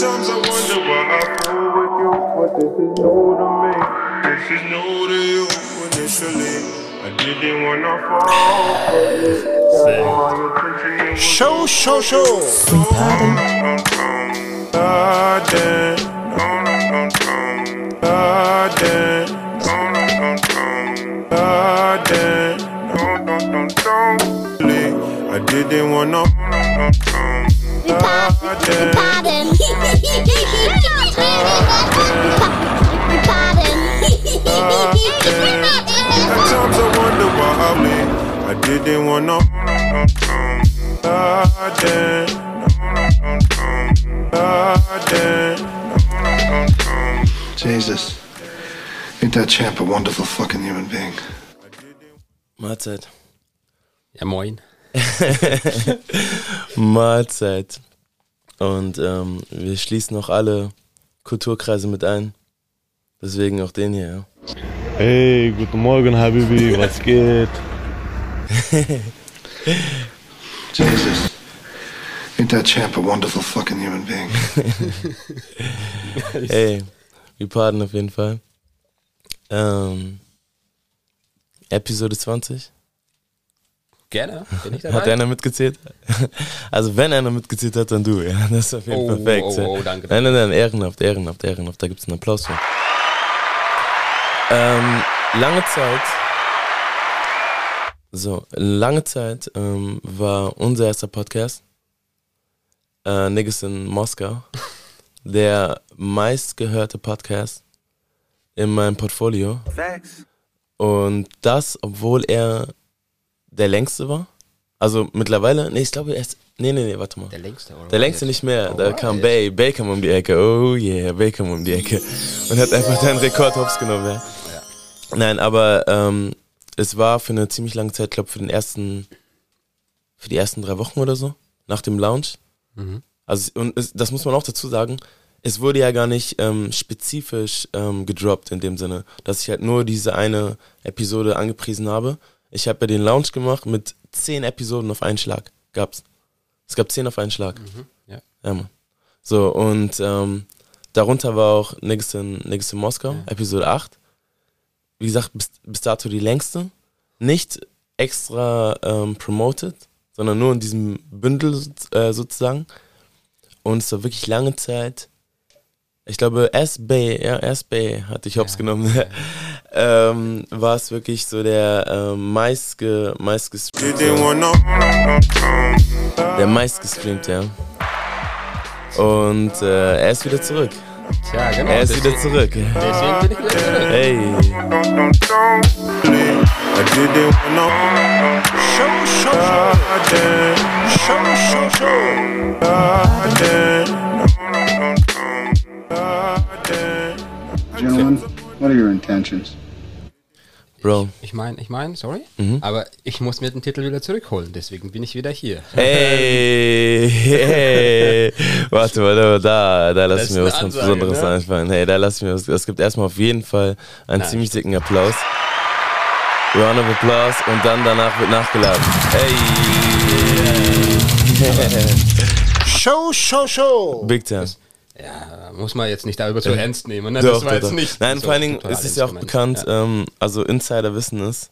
Sometimes I wonder why I fool with you, but this is new to me. This is new to you initially. I didn't wanna fall for you. All it was Show, show, show. I didn't wanna. Pardon. Pardon. At times I wonder why I me. I didn't wanna. Jesus. Ain't that champ a wonderful fucking human being? Mahlzeit. Ja, moin. Mahlzeit. Und ähm, wir schließen noch alle Kulturkreise mit ein. Deswegen auch den hier. Ja. Hey, guten Morgen, Habibi, was geht? Jesus. Ain't that champ a wonderful fucking human being? Hey, wir parten auf jeden Fall. Ähm, Episode 20. Gerne, bin ich dabei. Hat einer mitgezählt? Also wenn einer mitgezählt hat, dann du, ja. Das ist auf jeden Oh, Fall perfekt. oh, oh, danke, Nein, nein, nein, ehrenhaft, ehrenhaft, ehrenhaft. Da gibt es einen Applaus für. Ähm, lange Zeit, so, lange Zeit ähm, war unser erster Podcast, äh, Niggas in Moskau, der meistgehörte Podcast in meinem Portfolio. Und das, obwohl er der längste war. Also mittlerweile, nee, ich glaube, er ist, nee, nee, nee, warte mal. Der längste, oder? Der längste nicht mehr. Da Alright. kam Bay. Bay kam um die Ecke. Oh yeah, Bay kam um die Ecke. Und hat einfach deinen Rekord hops genommen, ja. Nein, aber ähm, es war für eine ziemlich lange Zeit, glaube für den ersten, für die ersten drei Wochen oder so, nach dem Launch. Also, und es, das muss man auch dazu sagen, es wurde ja gar nicht ähm, spezifisch ähm, gedroppt in dem Sinne, dass ich halt nur diese eine Episode angepriesen habe. Ich habe ja den Launch gemacht mit zehn Episoden auf einen Schlag. Gab's. Es gab zehn auf einen Schlag. ja. Ja, Mann. So, und ähm, darunter war auch Niggas in, Niggas in Moskau, Episode 8. Wie gesagt, bis, bis dato die längste. Nicht extra ähm, promoted, sondern nur in diesem Bündel äh, sozusagen. Und es war wirklich lange Zeit. Ich glaube, S-Bay, ja, S-Bay hatte ich hops genommen. ähm, war es wirklich so der ähm, meistge, meistges Didn't wanna. der meistgestreamte, ja. Und äh, er ist wieder zurück. Tja, genau. Er ist deswegen- wieder zurück. Deswegen bin ich wieder zurück. Hey. Show, show, show. Show, show, show. Gentlemen, what are your intentions? Bro. Ich meine, ich meine, sorry, Mhm. aber ich muss mir den Titel wieder zurückholen, deswegen bin ich wieder hier. Hey, hey. Warte, warte, da, da lass ich mir was ganz Besonderes ne? einfallen. Hey, da lass ich mir was. Es gibt erstmal auf jeden Fall einen Nein. ziemlich dicken Applaus. Round of Applause und dann danach wird nachgeladen. Hey. Show, show, show. Big time. Ja, muss man jetzt nicht darüber so ernst nehmen, ne? Doch, das war doch, jetzt doch. nicht. Nein, so vor allen Dingen ist es ja auch bekannt, Ja. ähm, also Insider wissen es,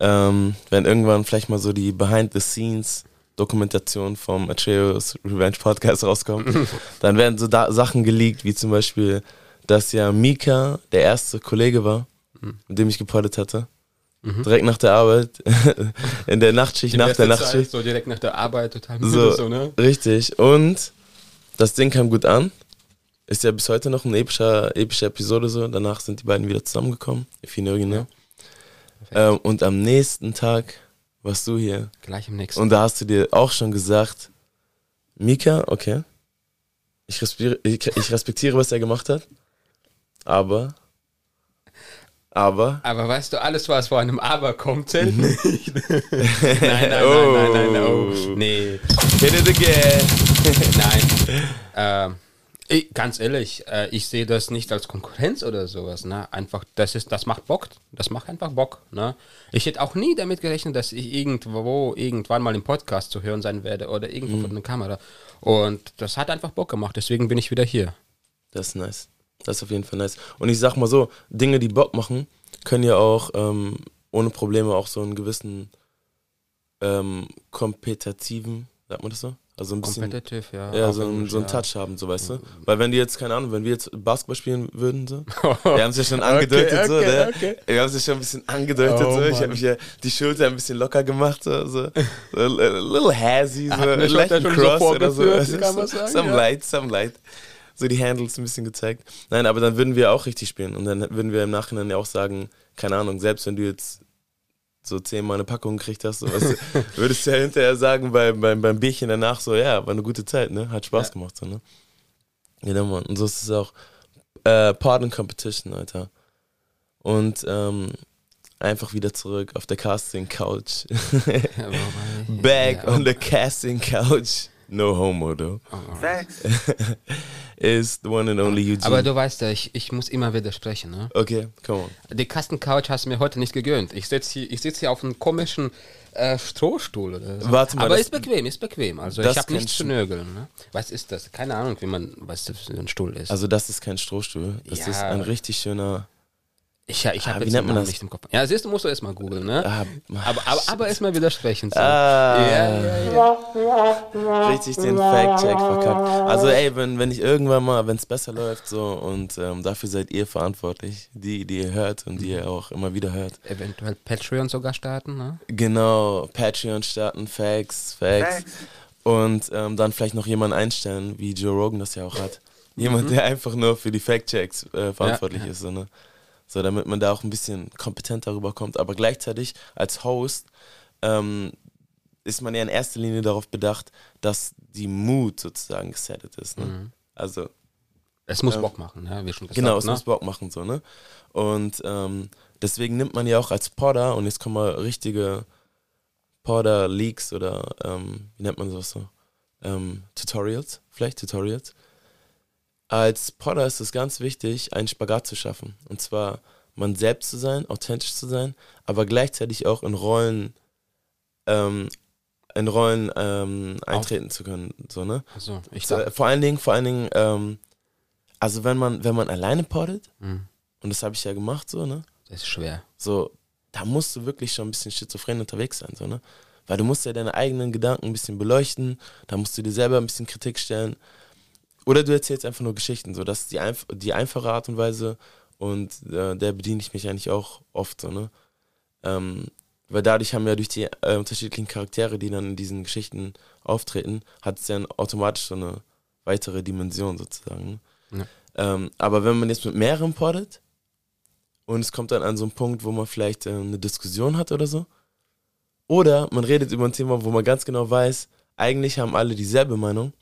ähm, wenn irgendwann vielleicht mal so die Behind-the-Scenes-Dokumentation vom Atreus Revenge Podcast rauskommt, dann werden so da Sachen geleakt, wie zum Beispiel, dass ja Mika der erste Kollege war, Mhm. mit dem ich gepoddet hatte. Direkt nach der Arbeit, in der Nachtschicht, Die nach der beste Zeit, Nachtschicht. So direkt nach der Arbeit, total So, so, ne? richtig. Und das Ding kam gut an. Ist ja bis heute noch eine epische, epische Episode so. Danach sind die beiden wieder zusammengekommen. If you know, you know. Ähm, und am nächsten Tag warst du hier. Gleich im nächsten. Und da hast du dir auch schon gesagt, Mika, okay. Ich respektiere, ich, ich respektiere was er gemacht hat. Aber. Aber. aber weißt du, alles, was vor einem Aber kommt, zählt nicht. nein, nein, nein, nein, nein, oh, nee, Hit it again. nein. Ähm, Ich, ganz ehrlich, äh, ich sehe das nicht als Konkurrenz oder sowas. Ne? Einfach, das ist, das macht Bock. Das macht einfach Bock. Ne? Ich hätte auch nie damit gerechnet, dass ich irgendwo irgendwann mal im Podcast zu hören sein werde oder irgendwo Mhm. vor einer Kamera. Und das hat einfach Bock gemacht. Deswegen bin ich wieder hier. Das ist nice. Das ist auf jeden Fall nice. Und ich sag mal so, Dinge, die Bock machen, können ja auch ähm, ohne Probleme auch so einen gewissen ähm, kompetitiven, sagt man das so? Also ein bisschen. Competitive, ja. Ja, so, ein, so einen. Touch haben, so weißt du. Weil wenn die jetzt, keine Ahnung, wenn wir jetzt Basketball spielen würden, so, wir haben es ja schon angedeutet, so, okay, ne? okay. Wir haben es ja schon ein bisschen angedeutet, Oh, so. Ich habe mich ja die Schulter ein bisschen locker gemacht, so, so, so a little hazy, so, leicht schon so cross oder so. so- Some ja. light, some light. So die Handles ein bisschen gezeigt. Nein, aber dann würden wir auch richtig spielen und dann würden wir im Nachhinein ja auch sagen, keine Ahnung, selbst wenn du jetzt so zehnmal eine Packung gekriegt hast, so, weißt du, würdest du ja hinterher sagen beim, beim, beim Bierchen danach so, ja, war eine gute Zeit, ne? Hat Spaß gemacht, so, ne? Genau, Mann. Und so ist es auch. Äh, Part and Competition, Alter. Und ähm, einfach wieder zurück auf der Casting Couch. Ja, Back ja, on the casting couch. No homo, though. Is the one and only Eugene. Aber du weißt ja, ich, ich muss immer widersprechen. Ne? okay, come on. Die Kastencouch hast du mir heute nicht gegönnt. Ich sitze hier, ich sitz hier auf einem komischen äh, Strohstuhl. Oder so. Warte mal, Aber ist bequem, ist bequem. Also ich habe nichts zu nörgeln. Ne? Was ist das? Keine Ahnung, wie man, was das für ein Stuhl ist. Also, das ist kein Strohstuhl. Das Ja. ist ein richtig schöner. Ich ich ah, habe wie jetzt nennt man das? nicht im Kopf. Ja, siehst du, musst du erstmal googeln. Ne? Ah, aber aber, aber erstmal widersprechen. So. Ah. Ja. richtig den Fact-Check verkackt. Also ey, wenn, wenn ich irgendwann mal, wenn es besser läuft so und ähm, dafür seid ihr verantwortlich, die, die ihr hört und die ihr auch immer wieder hört. Eventuell Patreon sogar starten. Ne? Genau, Patreon starten, Facts, Facts. Und ähm, dann vielleicht noch jemanden einstellen, wie Joe Rogan das ja auch hat. Jemand, der einfach nur für die Fact-Checks äh, verantwortlich Mhm. Ja, ja. ist. So, ne? So, damit man da auch ein bisschen kompetenter rüberkommt. Aber gleichzeitig als Host ähm, ist man ja in erster Linie darauf bedacht, dass die Mood sozusagen gesettet ist. Ne? Mhm. Also Es muss Ja. Bock machen, ja, wie schon gesagt. Genau, es ne? muss Bock machen, so, ne? Und ähm, deswegen nimmt man ja auch als Podder, und jetzt kommen mal richtige Podder-Leaks oder, ähm, wie nennt man sowas so? Ähm, Tutorials, vielleicht Tutorials. Als Podder ist es ganz wichtig, einen Spagat zu schaffen. Und zwar man selbst zu sein, authentisch zu sein, aber gleichzeitig auch in Rollen, ähm, in Rollen ähm, eintreten zu können, so, ne? Also, ich So, vor allen Dingen, vor allen Dingen, ähm, also wenn man, wenn man alleine poddet, Mhm. und das habe ich ja gemacht, so, ne? das ist schwer. So, da musst du wirklich schon ein bisschen schizophren unterwegs sein, so, ne? Weil du musst ja deine eigenen Gedanken ein bisschen beleuchten, da musst du dir selber ein bisschen Kritik stellen. Oder du erzählst einfach nur Geschichten, so, das ist die, einf die einfache Art und Weise und äh, der bediene ich mich eigentlich auch oft, so, ne? Ähm, weil dadurch haben ja durch die äh, unterschiedlichen Charaktere, die dann in diesen Geschichten auftreten, hat es ja automatisch so eine weitere Dimension sozusagen. Ne? Ähm, aber wenn man jetzt mit mehreren poddet und es kommt dann an so einen Punkt, wo man vielleicht ähm, eine Diskussion hat oder so, oder man redet über ein Thema, wo man ganz genau weiß, eigentlich haben alle dieselbe Meinung,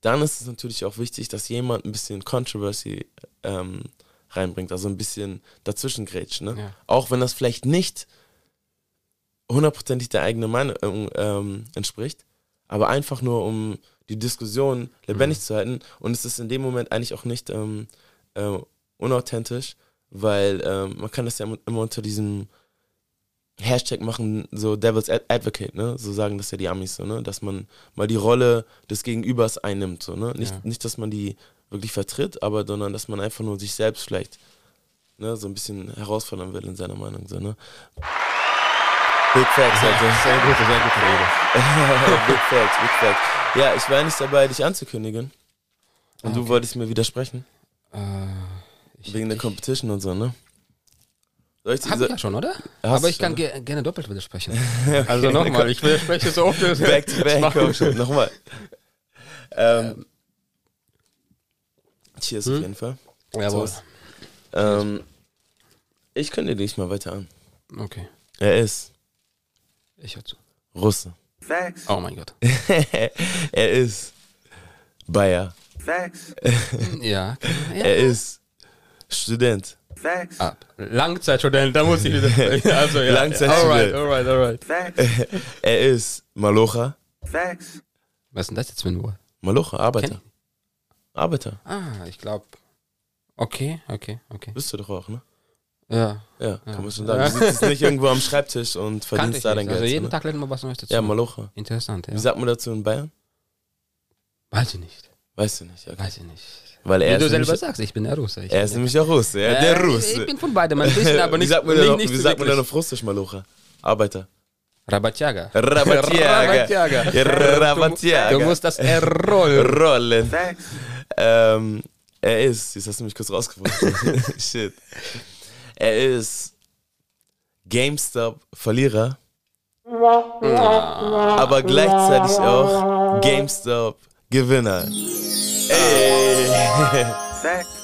dann ist es natürlich auch wichtig, dass jemand ein bisschen Controversy ähm, reinbringt, also ein bisschen dazwischen grätscht. Ne? Ja. Auch wenn das vielleicht nicht hundertprozentig der eigenen Meinung ähm, entspricht, aber einfach nur um die Diskussion lebendig zu halten. Und es ist in dem Moment eigentlich auch nicht ähm, äh, unauthentisch, weil ähm, man kann das ja immer unter diesem Hashtag machen, so Devil's Ad- Advocate, ne? So sagen das ja die Amis so, ne? Dass man mal die Rolle des Gegenübers einnimmt, so, ne? Nicht, Ja. nicht, dass man die wirklich vertritt, aber sondern dass man einfach nur sich selbst vielleicht ne, so ein bisschen herausfordern will in seiner Meinung, so, ne? Big Facts, Alter. Sehr gute, sehr gute Rede. big Facts, Big Facts. Ja, ich war nicht dabei, dich anzukündigen. Und du wolltest mir widersprechen. Äh, Wegen der Competition und so, ne? Soll ich Hab ich ja schon, oder? Hast Aber ich kann ge gerne doppelt widersprechen. also nochmal, ich widerspreche so oft. Back to back, komm schon, nochmal. Ähm, cheers auf jeden Fall. Jawohl. So. Ähm, ich kündige dich mal weiter an. Okay, Er ist ich hör zu. Russe. Oh mein Gott. er ist Bayer. Ja. ja. Er ist Student. Ah, Langzeitstudent, da muss ich widersprechen. Also, ja. Langzeitstudent. Alright, alright, alright. Er ist Malocha. Was ist denn das jetzt für ein Wort? Malocha, Arbeiter. Arbeiter. Ah, ich glaube. Okay, okay, okay. Bist du doch auch, ne? Ja. Ja, kann man schon sagen. Du sitzt nicht irgendwo am Schreibtisch und verdienst da dein nicht. Geld. Also jeden ne? Tag lernt man was Neues dazu. Ja, Malocha. Interessant, ja. Wie sagt man dazu in Bayern? Weiß ich nicht. Weißt du nicht, okay. Weiß ich nicht. Weil er Wie du ist selber sagst, ich bin der Russe. Ich er ist nämlich auch Russe, ja, Äh, der Russe. Ich bin von beidem ein bisschen, aber nicht, wie sagt man nicht, wie sagt man denn auf Russisch, Malocha? Arbeiter. Rabatjaga. Rabatjaga. Rabatjaga. Ja, Rabatjaga. Du musst das R rollen. Rollen. Ähm, er ist, jetzt hast du mich kurz rausgefunden. Shit. Er ist GameStop-Verlierer, aber gleichzeitig auch GameStop-Gewinner. Ey.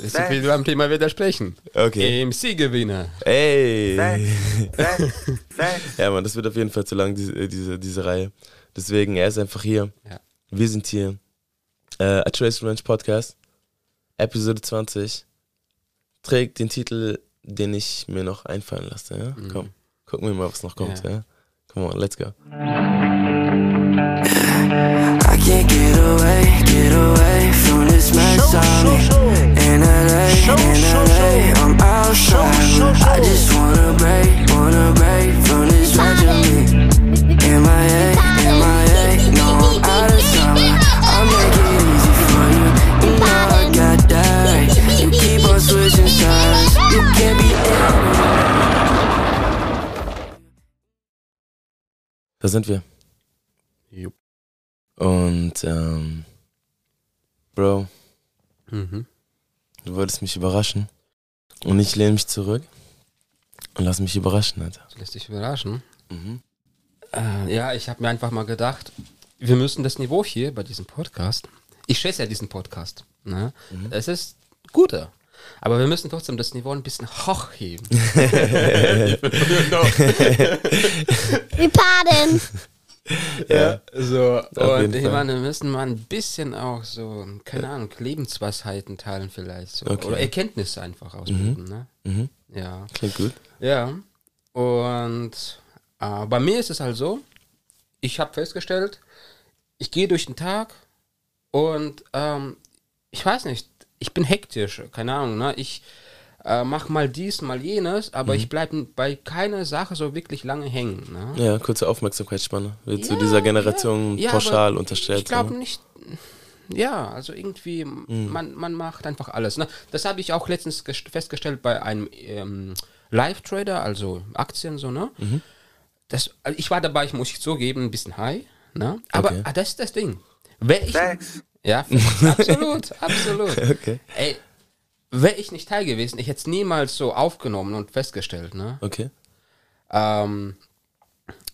Ich will beim Thema widersprechen. Okay. MC-Gewinner. Ey. ja, Mann, das wird auf jeden Fall zu lang, diese, diese, diese Reihe. Deswegen, er ist einfach hier. Ja. Wir sind hier. Äh, A Trace Ranch Podcast, Episode 20, trägt den Titel, den ich mir noch einfallen lasse. Ja? Komm, gucken wir mal, was noch kommt. Ja. Ja? Come on, let's go. I away, get away from this mess on me. In LA, in LA, I'm outside. I just wanna break, wanna break from this regimen. MIA, MIA, no, I'm out of summer. I'll make it easy for you. You know I got that. You keep on switching sides. You can't be. Da sind wir. Und, ähm, Bro, Mhm. du wolltest mich überraschen. Und ich lehne mich zurück und lass mich überraschen, Alter. Das lässt dich überraschen. Mhm. Äh, ja, ich habe mir einfach mal gedacht, wir müssen das Niveau hier bei diesem Podcast, ich schätze ja diesen Podcast, ne? es ist guter, aber wir müssen trotzdem das Niveau ein bisschen hochheben. Wir pardon. Ja. So, und ich Fall. meine, wir müssen mal ein bisschen auch so, keine Ahnung, Lebensweisheiten teilen vielleicht. So. Okay. Oder Erkenntnisse einfach ausbilden, ne? Mhm. Ja. Klingt gut. Ja. Und äh, bei mir ist es halt so, ich habe festgestellt, ich gehe durch den Tag und ähm, ich weiß nicht, ich bin hektisch, keine Ahnung, ne? Ich äh, mache mal dies, mal jenes, aber Mhm. ich bleibe bei keiner Sache so wirklich lange hängen. Ne? Ja, kurze Aufmerksamkeitsspanne. Wird zu Ja, dieser Generation ja, pauschal aber unterstellt. Ich glaube ne? nicht. Ja, also irgendwie, Mhm. man, man macht einfach alles. Ne? Das habe ich auch letztens gest- festgestellt bei einem ähm, Live-Trader, also Aktien so, ne? Mhm. Das, also ich war dabei, ich muss ich zugeben, ein bisschen high, ne? Aber Okay. ah, das ist das Ding. Wäre ich. Ja, absolut, absolut. Okay. Ey, wäre ich nicht Teil gewesen, ich hätte es niemals so aufgenommen und festgestellt, ne? Okay. Ähm,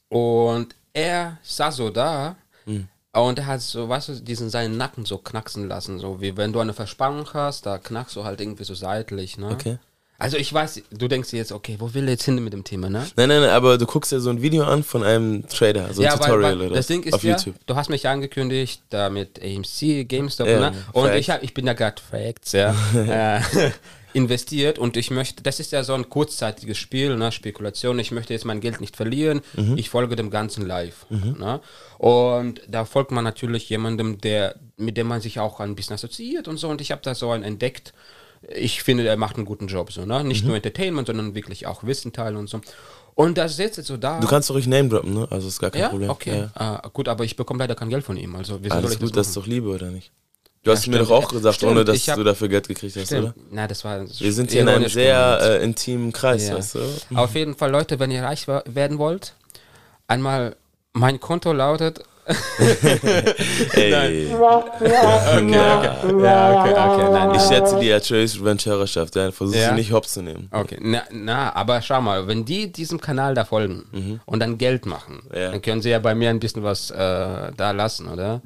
und er saß so da Hm. und er hat so, weißt du, diesen seinen Nacken so knacksen lassen, so wie wenn du eine Verspannung hast, da knackst du halt irgendwie so seitlich, ne? Okay. Also ich weiß, du denkst dir jetzt, okay, wo will er jetzt hin mit dem Thema, ne? Nein, nein, nein, aber du guckst dir so ein Video an von einem Trader, so ein ja, Tutorial weil, weil oder das Ding ist auf ja, YouTube. du hast mich ja angekündigt, da mit AMC, GameStop, Ja, ne? Und Facts. ich, hab, ich bin ja gerade Facts, ja, äh, investiert und ich möchte, das ist ja so ein kurzzeitiges Spiel, ne? Spekulation, ich möchte jetzt mein Geld nicht verlieren, Mhm. ich folge dem Ganzen live, ne? Und da folgt man natürlich jemandem, der, mit dem man sich auch ein bisschen assoziiert und so und ich habe da so einen entdeckt, ich finde, er macht einen guten Job, so, ne? Mhm. Nicht nur Entertainment, sondern wirklich auch Wissen teilen und so. Und das sitzt jetzt so da. Du kannst doch ruhig Name droppen, ne? Also ist gar kein Ja, Problem. okay. Ja. Ah, gut, aber ich bekomme leider kein Geld von ihm. Also, soll Alles ich gut, das ist machen? doch Liebe, oder nicht? Du hast mir stimmt. doch auch gesagt, Stimmt, ohne dass hab- du dafür Geld gekriegt hast, Stimmt. oder? Na, das war. Wir sind hier in einem sehr äh, intimen Kreis, ja. weißt du? Auf jeden Fall, Leute, wenn ihr reich werden wollt, einmal mein Konto lautet. Ey, Okay, okay. Ja, okay, okay. Nein, ich schätze die Trace Revenge Hörerschaft, ja, versuch Ja. sie nicht hops zu nehmen. Okay, na, na, aber schau mal, wenn die diesem Kanal da folgen und dann Geld machen, Mhm. Ja. dann können sie ja bei mir ein bisschen was äh, da lassen, oder?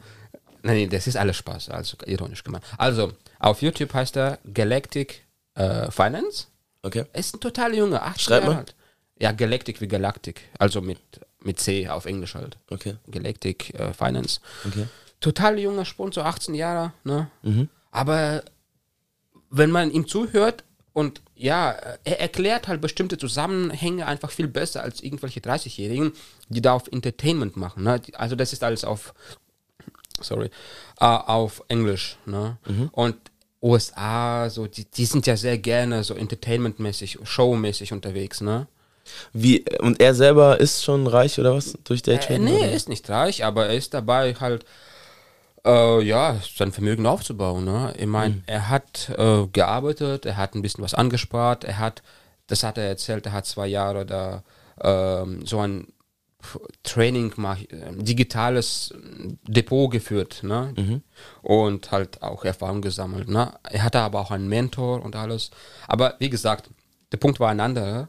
Nein, das ist alles Spaß, also ironisch gemeint. Also, auf YouTube heißt er Galactic äh, Finance. Okay? Er ist ein total Junge, 18 Schreib Jahre mal. alt. Ja, Galactic wie Galactic, also mit, mit C auf Englisch halt. Okay. Galactic äh, Finance. Okay. Total junger Spund, so 18 Jahre, ne? Mhm. Aber wenn man ihm zuhört und ja, er erklärt halt bestimmte Zusammenhänge einfach viel besser als irgendwelche 30-Jährigen, die da auf Entertainment machen. Ne? Also das ist alles auf sorry, äh, auf Englisch. Ne? Und USA, so, die, die sind ja sehr gerne so entertainmentmäßig, showmäßig unterwegs, ne? Wie, und er selber ist schon reich oder was? Durch Äh, Daytrading? nee, er ist nicht reich, aber er ist dabei halt, äh, ja, sein Vermögen aufzubauen. Ne? Ich meine, er hat äh, gearbeitet, er hat ein bisschen was angespart, er hat, das hat er erzählt, er hat zwei Jahre da ähm, so ein Training, mach- äh, digitales Depot geführt ne? und halt auch Erfahrung gesammelt. Ne? Er hatte aber auch einen Mentor und alles. Aber wie gesagt, der Punkt war ein anderer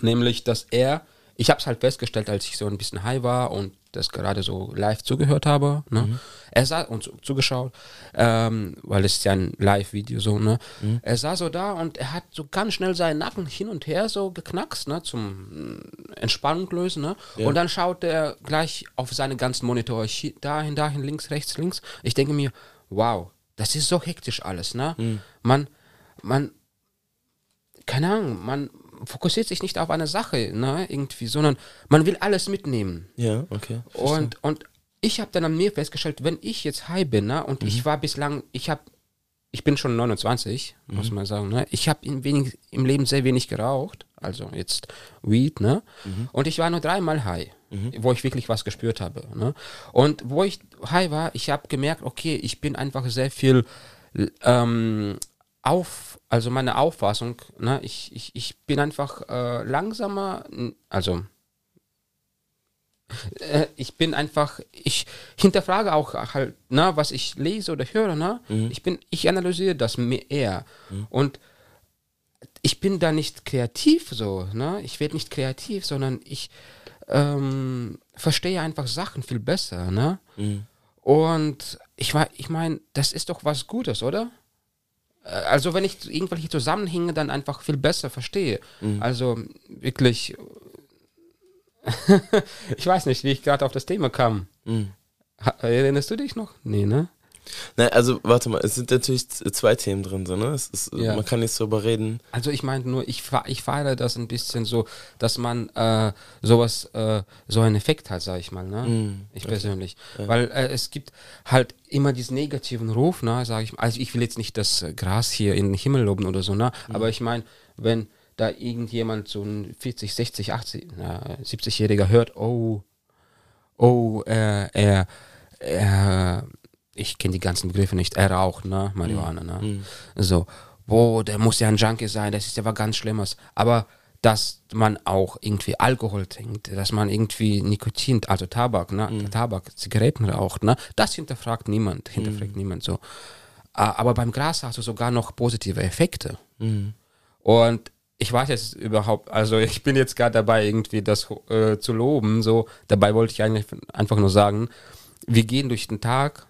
nämlich dass er, ich habe es halt festgestellt, als ich so ein bisschen high war und das gerade so live zugehört habe, ne? er sah und zu- zugeschaut, ähm, weil es ist ja ein Live-Video so, ne? Er sah so da und er hat so ganz schnell seinen Nacken hin und her so geknackst, ne? Zum Entspannung lösen, ne? Und dann schaut er gleich auf seine ganzen Monitore, chi- dahin, dahin, links, rechts, links. Ich denke mir, wow, das ist so hektisch alles, ne? Man, man, keine Ahnung, man fokussiert sich nicht auf eine Sache, ne, irgendwie, sondern man will alles mitnehmen. Ja, okay. Und, und ich habe dann an mir festgestellt, wenn ich jetzt high bin, ne, und ich war bislang, ich habe, ich bin schon 29, muss man sagen, ne, ich habe im, Leben sehr wenig geraucht, also jetzt Weed, ne, und ich war nur dreimal high, wo ich wirklich was gespürt habe, ne, und wo ich high war, ich habe gemerkt, okay, ich bin einfach sehr viel ähm, auf, also meine Auffassung, ne, ich, ich, ich bin einfach äh, langsamer, also äh, ich bin einfach, ich hinterfrage auch halt, ne, was ich lese oder höre, ne? Ich bin, ich analysiere das mehr eher. Und ich bin da nicht kreativ so, ne? Ich werde nicht kreativ, sondern ich ähm, verstehe einfach Sachen viel besser, ne? Und ich ich meine, das ist doch was Gutes, oder? Äh, Also wenn ich irgendwelche Zusammenhänge dann einfach viel besser verstehe. Also wirklich, ich weiß nicht, wie ich gerade auf das Thema kam. Ha- Erinnerst du dich noch? Nee, ne? Nein, also warte mal, es sind natürlich zwei Themen drin, so, ne? Ist, Ja. Man kann nicht so darüber reden. Also ich meine nur, ich, ich feiere das ein bisschen so, dass man äh, sowas, äh, so einen Effekt hat, sag ich mal, ne? ich persönlich. Weil äh, es gibt halt immer diesen negativen Ruf, ne, sag ich mal. Also ich will jetzt nicht das Gras hier in den Himmel loben oder so, ne? Aber ich meine, wenn da irgendjemand so ein 40, 60, 80, na, 70-Jähriger hört, oh, oh, äh, er, er, ich kenne die ganzen Begriffe nicht, er raucht, ne, Marihuana, ne, so, boah, der muss ja ein Junkie sein, das ist ja was ganz Schlimmes, aber dass man auch irgendwie Alkohol trinkt, dass man irgendwie Nikotin, also Tabak, ne, Tabak, Zigaretten raucht, ne, das hinterfragt niemand, hinterfragt niemand so. Aber beim Gras hast du sogar noch positive Effekte. Und ich weiß jetzt überhaupt, also ich bin jetzt gerade dabei, irgendwie das äh, zu loben. So, dabei wollte ich eigentlich einfach nur sagen, wir gehen durch den Tag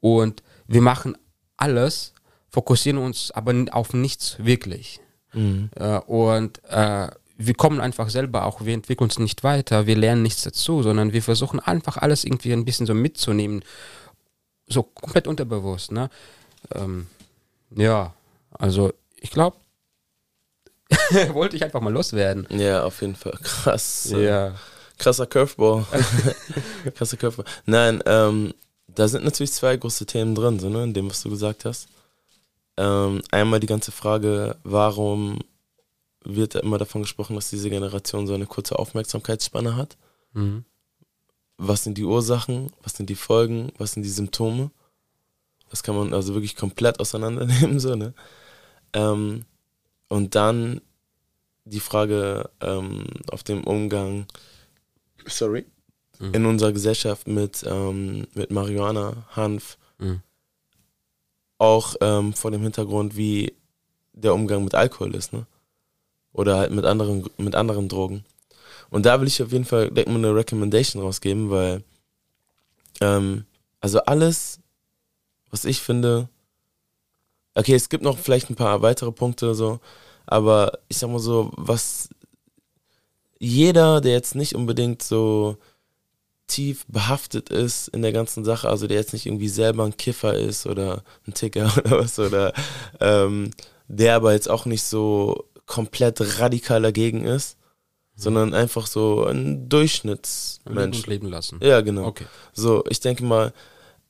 und wir machen alles, fokussieren uns aber auf nichts wirklich. Äh, und äh, wir kommen einfach selber auch, wir entwickeln uns nicht weiter, wir lernen nichts dazu, sondern wir versuchen einfach alles irgendwie ein bisschen so mitzunehmen, so komplett unterbewusst. Ne? Ähm, ja, also ich glaube, wollte ich einfach mal loswerden. Ja, auf jeden Fall. Krass. Ja. Krasser Curveball. Krasser Curveball. Nein, ähm, da sind natürlich zwei große Themen drin, so, ne, in dem, was du gesagt hast. Ähm, einmal die ganze Frage, warum wird immer davon gesprochen, dass diese Generation so eine kurze Aufmerksamkeitsspanne hat? Mhm. Was sind die Ursachen? Was sind die Folgen? Was sind die Symptome? Das kann man also wirklich komplett auseinandernehmen, so, ne? Ähm, und dann die Frage ähm, auf dem Umgang, sorry, Mhm. in unserer Gesellschaft mit, ähm, mit Marihuana, Hanf, Mhm. auch ähm, vor dem Hintergrund, wie der Umgang mit Alkohol ist, ne? Oder halt mit anderen, mit anderen Drogen. Und da will ich auf jeden Fall direkt mal eine Recommendation rausgeben, weil ähm, also alles, was ich finde, okay, es gibt noch vielleicht ein paar weitere Punkte so, aber ich sag mal so, was jeder, der jetzt nicht unbedingt so tief behaftet ist in der ganzen Sache, also der jetzt nicht irgendwie selber ein Kiffer ist oder ein Ticker oder was, oder ähm, der aber jetzt auch nicht so komplett radikal dagegen ist, sondern einfach so ein Leben Durchschnittsmensch. und leben lassen. Ja, genau. Okay. So, ich denke mal,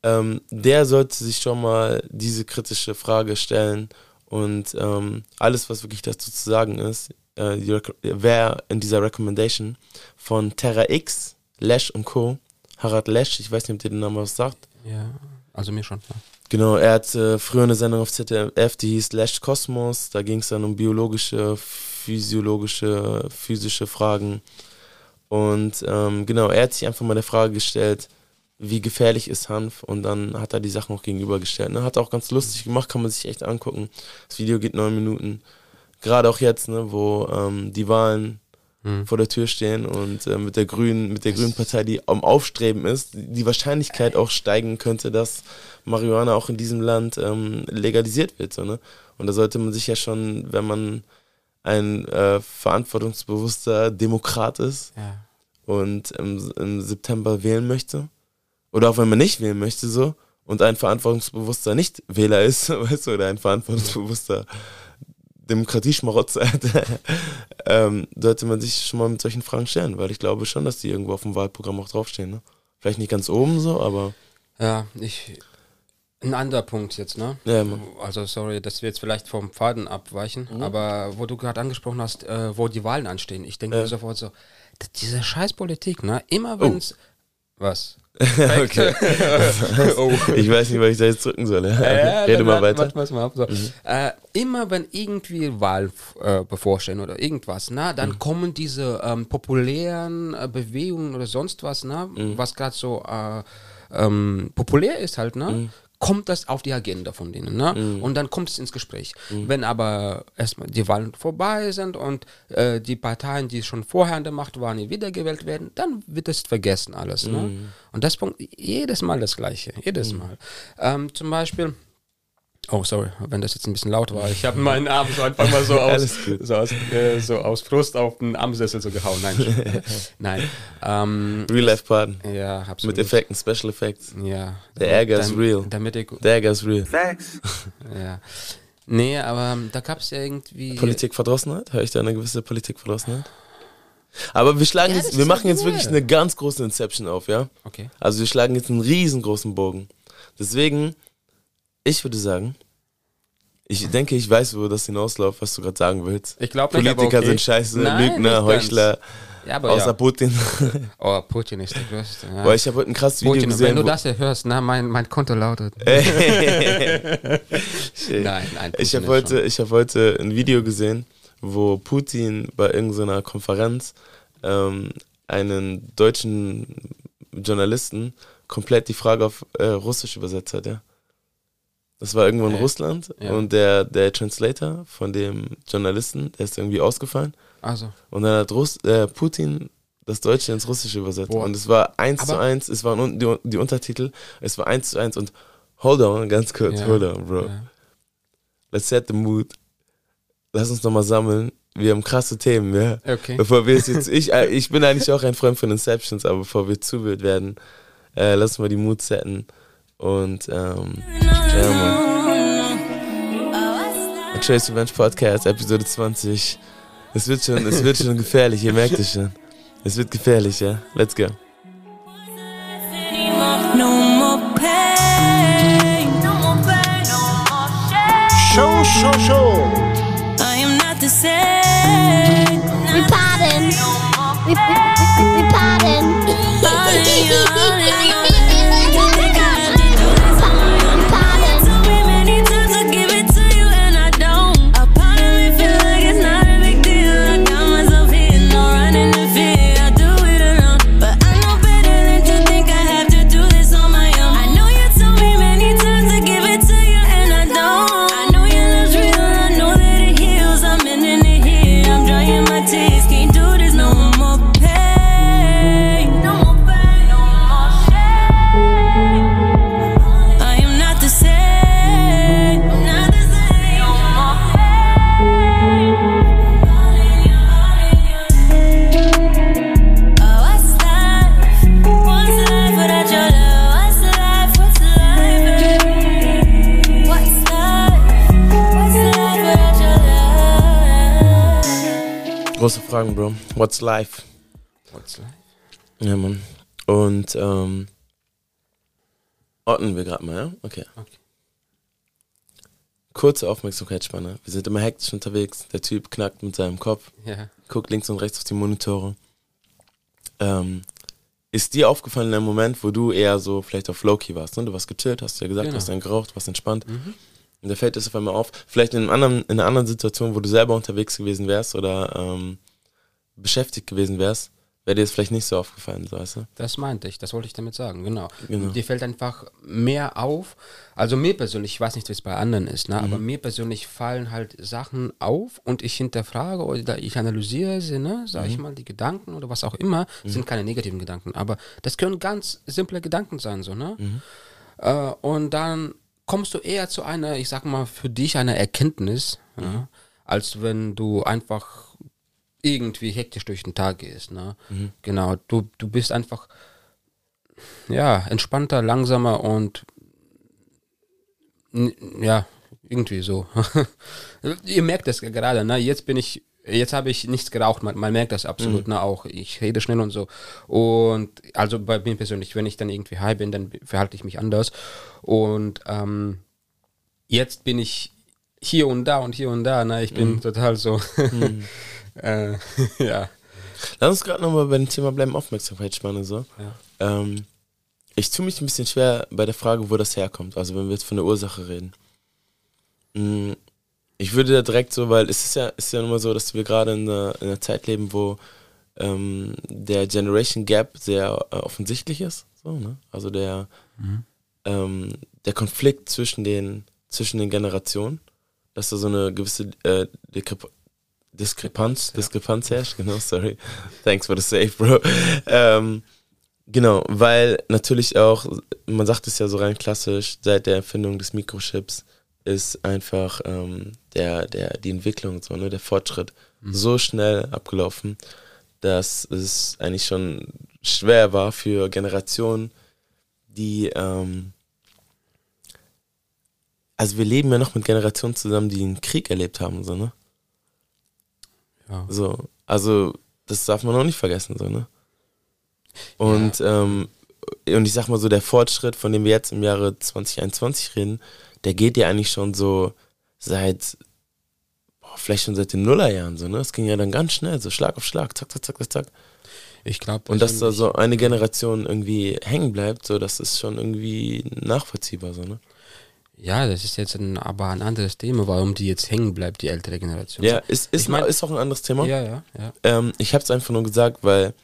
ähm, der sollte sich schon mal diese kritische Frage stellen und ähm, alles, was wirklich dazu zu sagen ist, äh, wäre in dieser Recommendation von Terra X, Lash und Co. Harald Lesch, ich weiß nicht, ob dir der Name was sagt. Ja, also mir schon. Ja. Genau, er hat äh, früher eine Sendung auf ZDF, die hieß Lash Kosmos. Da ging es dann um biologische, physiologische, physische Fragen. Und ähm, genau, er hat sich einfach mal der Frage gestellt, wie gefährlich ist Hanf und dann hat er die Sachen auch gegenübergestellt. Ne? Hat auch ganz lustig gemacht, kann man sich echt angucken. Das Video geht neun Minuten. Gerade auch jetzt, ne, wo ähm, die Wahlen mhm. vor der Tür stehen und äh, mit der Grünen, mit der Grünen Partei, die am Aufstreben ist, die Wahrscheinlichkeit auch steigen könnte, dass Marihuana auch in diesem Land ähm, legalisiert wird. So, ne? Und da sollte man sich ja schon, wenn man ein äh, verantwortungsbewusster Demokrat ist ja. und im, im September wählen möchte, oder auch wenn man nicht wählen möchte, so, und ein verantwortungsbewusster Nicht-Wähler ist, weißt du, oder ein verantwortungsbewusster Demokratieschmarotzer, ähm, sollte man sich schon mal mit solchen Fragen stellen, weil ich glaube schon, dass die irgendwo auf dem Wahlprogramm auch draufstehen. Ne? Vielleicht nicht ganz oben so, aber. Ja, ich. Ein anderer Punkt jetzt, ne? Ja, Mann. Also, sorry, dass wir jetzt vielleicht vom Faden abweichen, mhm. aber wo du gerade angesprochen hast, äh, wo die Wahlen anstehen, ich denke ja. sofort so, diese Scheißpolitik, ne? Immer wenn es. Oh. Was? Okay. oh. Ich weiß nicht, was ich da jetzt drücken soll. Ja, Rede mal weiter. Mal mal so. mhm. äh, immer wenn irgendwie Wahl äh, bevorstehen oder irgendwas, na, dann mhm. kommen diese ähm, populären äh, Bewegungen oder sonst was, na, mhm. was gerade so äh, ähm, populär ist halt, ne? Kommt das auf die Agenda von denen. Ne? Mhm. Und dann kommt es ins Gespräch. Mhm. Wenn aber erstmal die Wahlen vorbei sind und äh, die Parteien, die schon vorher an der Macht waren, wiedergewählt werden, dann wird es vergessen alles. Ne? Mhm. Ne? Und das Punkt, jedes Mal das Gleiche. Jedes mhm. Mal. Ähm, zum Beispiel Oh, sorry, wenn das jetzt ein bisschen laut war. Ich habe meinen Arm so einfach mal so aus, so aus, äh, so aus Frust auf den Armsessel so gehauen. Nein, nein. Ähm, real Life Pardon. Ja, absolut. Mit Effekten, Special Effects. Ja. Der Ärger ist real. Damit ich, Der Ärger ist real. Facts. ja. Nee, aber da gab es ja irgendwie. Politikverdrossenheit? Höre ich da eine gewisse Politikverdrossenheit? Aber wir schlagen ja, jetzt, wir machen jetzt wirklich eine ganz große Inception auf, ja? Okay. Also wir schlagen jetzt einen riesengroßen Bogen. Deswegen ich würde sagen, ich denke, ich weiß, wo das hinausläuft, was du gerade sagen willst. Ich glaube Politiker okay. sind scheiße, Nein, Lügner, Heuchler. Ja, außer ja. Putin. Oh, Putin ist der Größte. Ja. Boah, ich habe heute ein krasses Video Putin, gesehen. Wenn du das hier hörst, na, mein, mein Konto lautet. nein, nein. ich habe heute, hab heute ein Video gesehen, wo Putin bei irgendeiner Konferenz ähm, einen deutschen Journalisten komplett die Frage auf äh, Russisch übersetzt hat, ja. Das war irgendwo in okay. Russland ja. und der, der Translator von dem Journalisten, der ist irgendwie ausgefallen. Also. Und dann hat Russ, äh, Putin das Deutsche ins Russische übersetzt. Boah. Und es war eins zu eins, es waren die, die Untertitel, es war eins zu eins und hold on, ganz kurz, ja. hold on, bro. Ja. Let's set the mood. Lass uns nochmal sammeln. Wir haben krasse Themen, ja. Okay. Bevor wir jetzt, ich, äh, ich bin eigentlich auch ein Freund von Inceptions, aber bevor wir zu wild werden, äh, lass uns mal die Mood setten. Und ähm, ja, Mann. Trace Revenge Podcast, Episode 20. Es wird schon, es wird schon gefährlich, ihr merkt es schon. Es wird gefährlich, ja. Let's go. Show, show, show. I am not the same. We pardon. We, we, Große Fragen, Bro. What's life? What's life? Ja, Mann. Und ähm, Ordnen wir gerade mal, ja? Okay. Okay. Kurze Aufmerksamkeitsspanne. Wir sind immer hektisch unterwegs. Der Typ knackt mit seinem Kopf, Ja. guckt links und rechts auf die Monitore. Ähm, ist dir aufgefallen in einem Moment, wo du eher so vielleicht auf Low-Key warst? Ne? Du warst gechillt, hast ja gesagt, Genau. du hast dann geraucht, warst entspannt. Und da fällt es auf einmal auf. Vielleicht in, einem anderen, in einer anderen Situation, wo du selber unterwegs gewesen wärst oder ähm, beschäftigt gewesen wärst, wäre dir das vielleicht nicht so aufgefallen, so weißt du? Das meinte ich, das wollte ich damit sagen, genau. Genau. Dir fällt einfach mehr auf. Also mir persönlich, ich weiß nicht, wie es bei anderen ist, ne? aber mir persönlich fallen halt Sachen auf und ich hinterfrage oder ich analysiere sie, ne? sag ich mal, die Gedanken oder was auch immer, sind keine negativen Gedanken, aber das können ganz simple Gedanken sein, so, ne? Äh, und dann kommst du eher zu einer, ich sag mal, für dich einer Erkenntnis, ja, als wenn du einfach irgendwie hektisch durch den Tag gehst. Ne? Genau, du, du bist einfach ja, entspannter, langsamer und ja, irgendwie so. Ihr merkt das gerade, ne? Jetzt bin ich, jetzt habe ich nichts geraucht, man, man merkt das absolut, ne? Auch ich rede schnell und so. Und also bei mir persönlich, wenn ich dann irgendwie high bin, dann verhalte ich mich anders. Und ähm, jetzt bin ich hier und da und hier und da, ne? Ich bin total so. äh, ja. Lass uns gerade nochmal bei dem Thema bleiben, Aufmerksamkeitsspanne so. Ähm, ich tue mich ein bisschen schwer bei der Frage, wo das herkommt. Also wenn wir jetzt von der Ursache reden. Ich würde da direkt so, weil es ist ja, ist ja nun mal so, dass wir gerade in einer, in einer Zeit leben, wo ähm, der Generation Gap sehr äh, offensichtlich ist. So, ne? Also der, ähm, der Konflikt zwischen den, zwischen den Generationen, dass da so eine gewisse äh, Diskrepa Diskrepanz, Diskrepanz herrscht, genau, sorry. Thanks for the save, bro. Ähm, genau, weil natürlich auch, man sagt es ja so rein klassisch, seit der Erfindung des Mikrochips ist einfach ähm, der, der, die Entwicklung, so, ne, der Fortschritt so schnell abgelaufen, dass es eigentlich schon schwer war für Generationen, die, ähm, also wir leben ja noch mit Generationen zusammen, die einen Krieg erlebt haben, so, ne? Ja. So, also das darf man auch nicht vergessen, so, ne? Und, ähm, und ich sag mal so, der Fortschritt, von dem wir jetzt im Jahre 2021 reden, der geht ja eigentlich schon so seit, boah, vielleicht schon seit den Nullerjahren, so, ne? Es ging ja dann ganz schnell, so Schlag auf Schlag, zack, zack, zack, zack, zack. Ich glaube, Und dass da so eine Generation irgendwie hängen bleibt, so, das ist schon irgendwie nachvollziehbar, so, ne? Ja, das ist jetzt ein, aber ein anderes Thema, warum die jetzt hängen bleibt, die ältere Generation. Ja, ist, ist, Ich mein- ist auch ein anderes Thema. ja, ja, ja. Ähm, ich habe es einfach nur gesagt, weil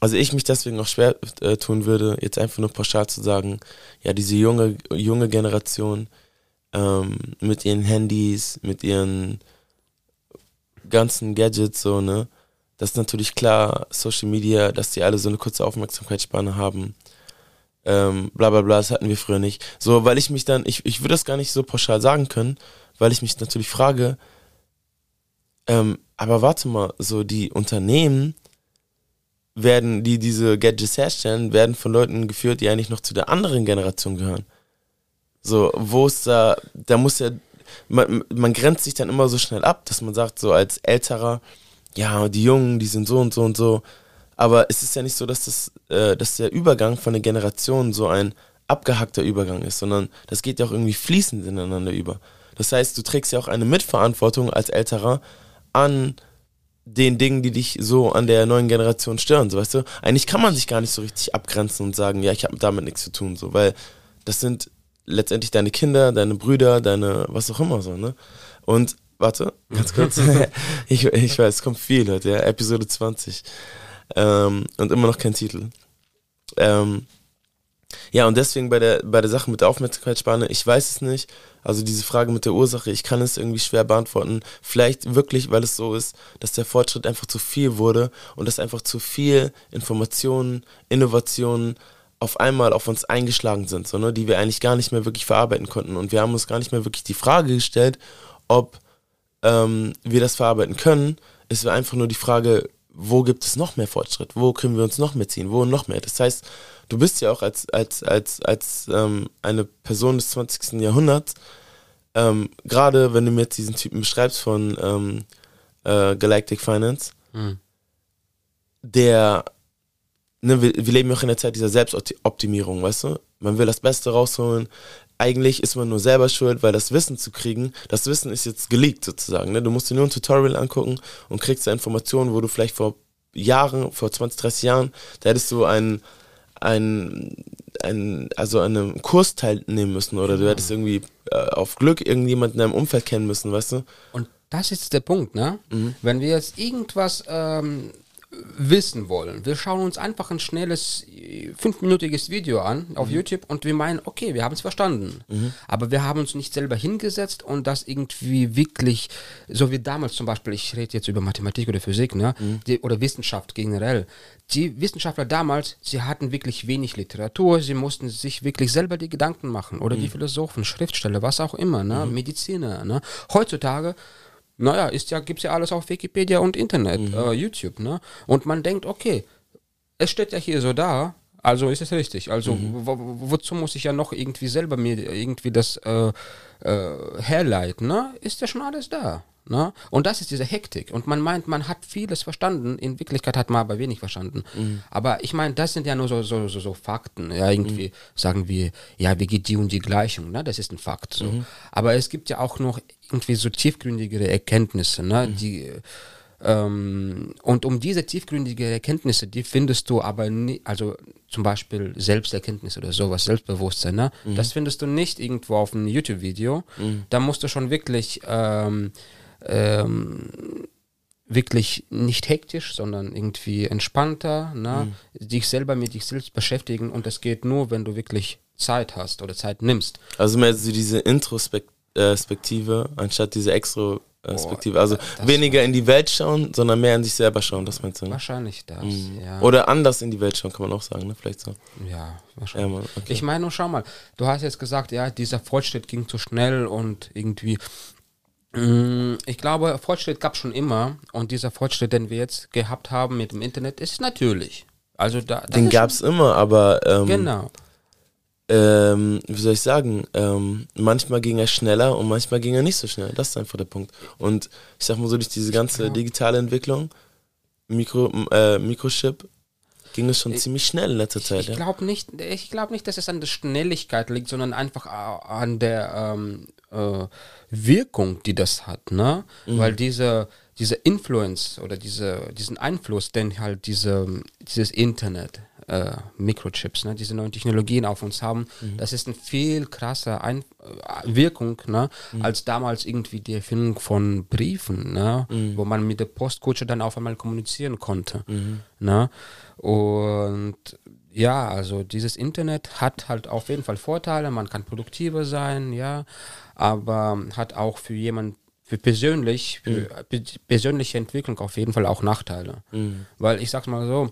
also ich mich deswegen auch schwer äh, tun würde, jetzt einfach nur pauschal zu sagen, ja, diese junge, junge Generation ähm, mit ihren Handys, mit ihren ganzen Gadgets, so, ne, das ist natürlich klar, Social Media, dass die alle so eine kurze Aufmerksamkeitsspanne haben. Ähm, bla bla bla, das hatten wir früher nicht. So, weil ich mich dann, ich, ich würde das gar nicht so pauschal sagen können, weil ich mich natürlich frage, ähm, aber warte mal, so die Unternehmen werden, die diese Gadgets herstellen, werden von Leuten geführt, die eigentlich noch zu der anderen Generation gehören. So, wo ist da, da muss ja, man, man grenzt sich dann immer so schnell ab, dass man sagt, so als älterer, ja, die Jungen, die sind so und so und so. Aber es ist ja nicht so, dass das, äh, dass der Übergang von der Generation so ein abgehackter Übergang ist, sondern das geht ja auch irgendwie fließend ineinander über. Das heißt, du trägst ja auch eine Mitverantwortung als Älterer an den Dingen, die dich so an der neuen Generation stören, so weißt du? Eigentlich kann man sich gar nicht so richtig abgrenzen und sagen, ja, ich habe damit nichts zu tun, so, weil das sind letztendlich deine Kinder, deine Brüder, deine was auch immer so, ne? Und warte, ganz kurz. ich, ich weiß, es kommt viel heute, ja, Episode 20. Ähm, und immer noch kein Titel. Ähm, ja, und deswegen bei der, bei der Sache mit der Aufmerksamkeitsspanne, ich weiß es nicht. Also diese Frage mit der Ursache, ich kann es irgendwie schwer beantworten. Vielleicht wirklich, weil es so ist, dass der Fortschritt einfach zu viel wurde und dass einfach zu viel Informationen, Innovationen auf einmal auf uns eingeschlagen sind, so, ne, die wir eigentlich gar nicht mehr wirklich verarbeiten konnten. Und wir haben uns gar nicht mehr wirklich die Frage gestellt, ob ähm, wir das verarbeiten können. Es war einfach nur die Frage, wo gibt es noch mehr Fortschritt? Wo können wir uns noch mehr ziehen? Wo noch mehr? Das heißt, du bist ja auch als, als, als, als ähm, eine Person des 20. Jahrhunderts, ähm, gerade wenn du mir jetzt diesen Typen beschreibst von ähm, äh, Galactic Finance, Hm. der, ne, wir, wir leben ja auch in der Zeit dieser Selbstoptimierung, weißt du? man will das Beste rausholen. Eigentlich ist man nur selber schuld, weil das Wissen zu kriegen, das Wissen ist jetzt geleakt sozusagen. Ne? Du musst dir nur ein Tutorial angucken und kriegst da Informationen, wo du vielleicht vor Jahren, vor 20, 30 Jahren, da hättest du einen, einen, einen also an einem Kurs teilnehmen müssen oder du hättest irgendwie äh, auf Glück irgendjemanden in deinem Umfeld kennen müssen, weißt du? Und das ist der Punkt, ne? Mhm. Wenn wir jetzt irgendwas ähm, wissen wollen, wir schauen uns einfach ein schnelles äh, fünfminütiges Video an auf Mhm. YouTube und wir meinen, okay, wir haben es verstanden. Aber wir haben uns nicht selber hingesetzt und das irgendwie wirklich, so wie damals zum Beispiel, ich rede jetzt über Mathematik oder Physik, ne? Mhm. Die, oder Wissenschaft generell. Die Wissenschaftler damals, sie hatten wirklich wenig Literatur, sie mussten sich wirklich selber die Gedanken machen. Oder Mhm. die Philosophen, Schriftsteller, was auch immer, ne? Mediziner. Ne? Heutzutage naja, ist ja, gibt's ja alles auf Wikipedia und Internet, äh, YouTube, ne? Und man denkt, okay, es steht ja hier so da, also ist es richtig. Also wo, wo, wozu muss ich ja noch irgendwie selber mir irgendwie das äh, äh, herleiten, ne? Ist ja schon alles da. Ne? Und das ist diese Hektik. Und man meint, man hat vieles verstanden, in Wirklichkeit hat man aber wenig verstanden. Aber ich meine, das sind ja nur so, so, so, so Fakten. Ja, irgendwie sagen wir, ja, wie geht die und die Gleichung, ne? Das ist ein Fakt. So. Aber es gibt ja auch noch irgendwie so tiefgründigere Erkenntnisse, ne? Die ähm, und um diese tiefgründige Erkenntnisse, die findest du aber nie, also zum Beispiel Selbsterkenntnis oder sowas, Selbstbewusstsein, ne? das findest du nicht irgendwo auf einem YouTube-Video. Da musst du schon wirklich, ähm, ähm, wirklich nicht hektisch, sondern irgendwie entspannter, ne? dich selber mit dich selbst beschäftigen und das geht nur, wenn du wirklich Zeit hast oder Zeit nimmst. Also mehr so diese Introspektive anstatt diese Extrospektive. Also weniger in die Welt schauen, sondern mehr in sich selber schauen, das meinst du, ne? Wahrscheinlich das, ja. Oder anders in die Welt schauen, kann man auch sagen, ne? Vielleicht so. Ja, wahrscheinlich. Ja, okay. Ich meine, nur schau mal, du hast jetzt gesagt, ja, dieser Fortschritt ging zu schnell und irgendwie. Mm, Ich glaube, Fortschritt gab schon immer und dieser Fortschritt, den wir jetzt gehabt haben mit dem Internet, ist natürlich. Also da, Den ist gab's immer, aber ähm, Genau. ähm, wie soll ich sagen, ähm, manchmal ging er schneller und manchmal ging er nicht so schnell. Das ist einfach der Punkt. Und ich sag mal so, durch diese ganze digitale Entwicklung, Mikro, äh, Mikrochip, ging es schon ziemlich schnell in letzter Zeit. Ich ja. glaube nicht, ich glaube nicht, dass es an der Schnelligkeit liegt, sondern einfach an der ähm, äh, Wirkung, die das hat, ne? Weil diese, diese Influence oder diese, diesen Einfluss, den halt diese, dieses Internet, äh, Mikrochips, ne, diese neuen Technologien auf uns haben, das ist eine viel krasser Ein äh, Wirkung, ne, als damals irgendwie die Erfindung von Briefen, ne, wo man mit der Postkutsche dann auf einmal kommunizieren konnte. Ne? Und ja, also dieses Internet hat halt auf jeden Fall Vorteile, man kann produktiver sein, ja, aber hat auch für jemand, für persönlich, für pe- persönliche Entwicklung auf jeden Fall auch Nachteile. Weil ich sag's mal so,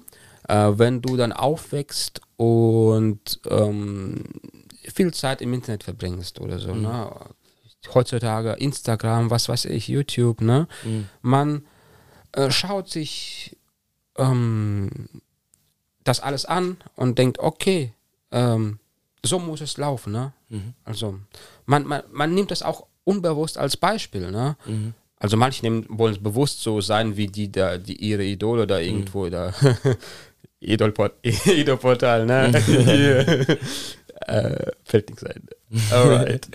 äh, wenn du dann aufwächst und ähm, viel Zeit im Internet verbringst oder so, ne? Heutzutage Instagram, was weiß ich, YouTube, ne? Man äh, schaut sich ähm, das alles an und denkt, okay, ähm, so muss es laufen, ne? Also man, man, man nimmt das auch unbewusst als Beispiel, ne? Also manche nehmen, wollen bewusst so sein wie die da, die ihre Idole da irgendwo da Idolport Idolportal, ne? Äh, fällt nichts ein. Alright.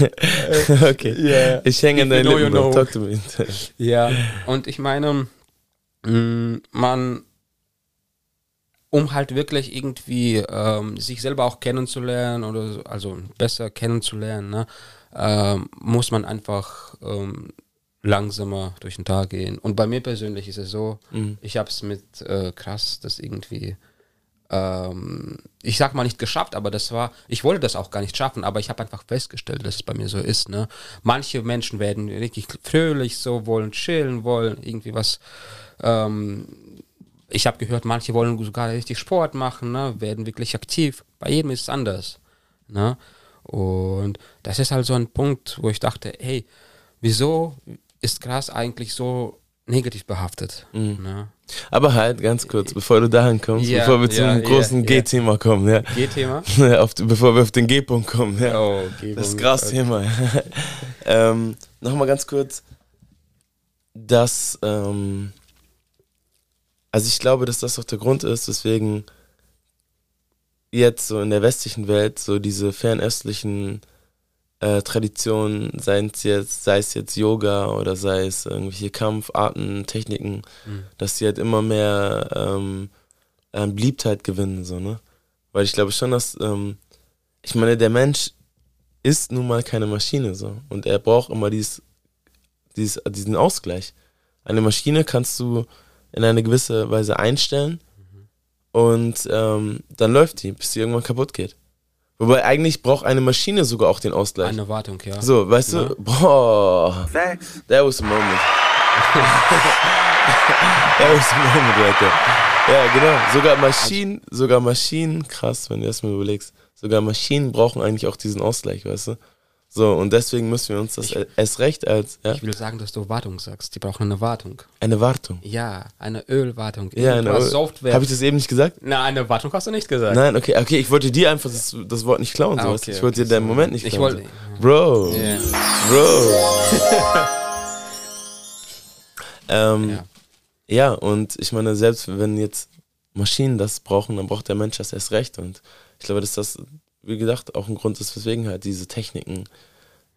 okay. Yeah. Ich hänge in you deinen you Lippen. Bro. know. Talk to me. Ja, und ich meine, mh, man, um halt wirklich irgendwie ähm, sich selber auch kennenzulernen oder so, also besser kennenzulernen, ne, ähm, muss man einfach ähm, langsamer durch den Tag gehen. Und bei mir persönlich ist es so, ich habe es mit äh, krass, das irgendwie ähm, ich sag mal nicht geschafft, aber das war, ich wollte das auch gar nicht schaffen, aber ich habe einfach festgestellt, dass es bei mir so ist. Ne? Manche Menschen werden richtig fröhlich so, wollen chillen, wollen irgendwie was. Ähm, ich habe gehört, manche wollen sogar richtig Sport machen, ne? werden wirklich aktiv. Bei jedem ist es anders. Ne? Und das ist halt so ein Punkt, wo ich dachte, hey, wieso ist Gras eigentlich so negativ behaftet? Ne? Aber halt, ganz kurz, bevor du dahin kommst, Ja, bevor wir zum ja, großen ja. G-Thema kommen, ja. G-Thema? bevor wir auf den G-Punkt kommen, ja. Oh, Das Gras-Thema. ähm, Nochmal ganz kurz, dass, ähm, also ich glaube, dass das auch der Grund ist, weswegen jetzt so in der westlichen Welt so diese fernöstlichen äh, Traditionen, sei es, jetzt, sei es jetzt Yoga oder sei es irgendwelche Kampfarten, Techniken, Mhm. dass die halt immer mehr ähm, an Beliebtheit gewinnen, so, ne? Weil ich glaube schon, dass, ähm, ich meine, der Mensch ist nun mal keine Maschine, so. Und er braucht immer dieses, dieses, diesen Ausgleich. Eine Maschine kannst du in eine gewisse Weise einstellen und ähm, dann läuft die, bis sie irgendwann kaputt geht. Wobei eigentlich braucht eine Maschine sogar auch den Ausgleich. Eine Wartung, ja. So, weißt Ja. du, boah, that was a moment. that was a moment right there. Ja, genau. Sogar Maschinen, sogar Maschinen, krass, wenn du das mal überlegst. Sogar Maschinen brauchen eigentlich auch diesen Ausgleich, weißt du? So, und deswegen müssen wir uns das erst recht als, ja, Ich will sagen, dass du Wartung sagst. Die brauchen eine Wartung. eine Wartung. Ja, eine Ölwartung. Ja, eine Öl- Software. Habe ich das eben nicht gesagt? Na, eine Wartung hast du nicht gesagt. Nein, okay, okay, ich wollte dir einfach das, das Wort nicht klauen, Ah, okay, ich wollte okay, dir deinen so. Moment nicht Ich klauen. wollte- Bro, Ja. Bro. ähm, Ja. ja. und ich meine, selbst wenn jetzt Maschinen das brauchen, dann braucht der Mensch das erst recht. Und ich glaube, dass das, wie gesagt, auch ein Grund ist, weswegen halt diese Techniken,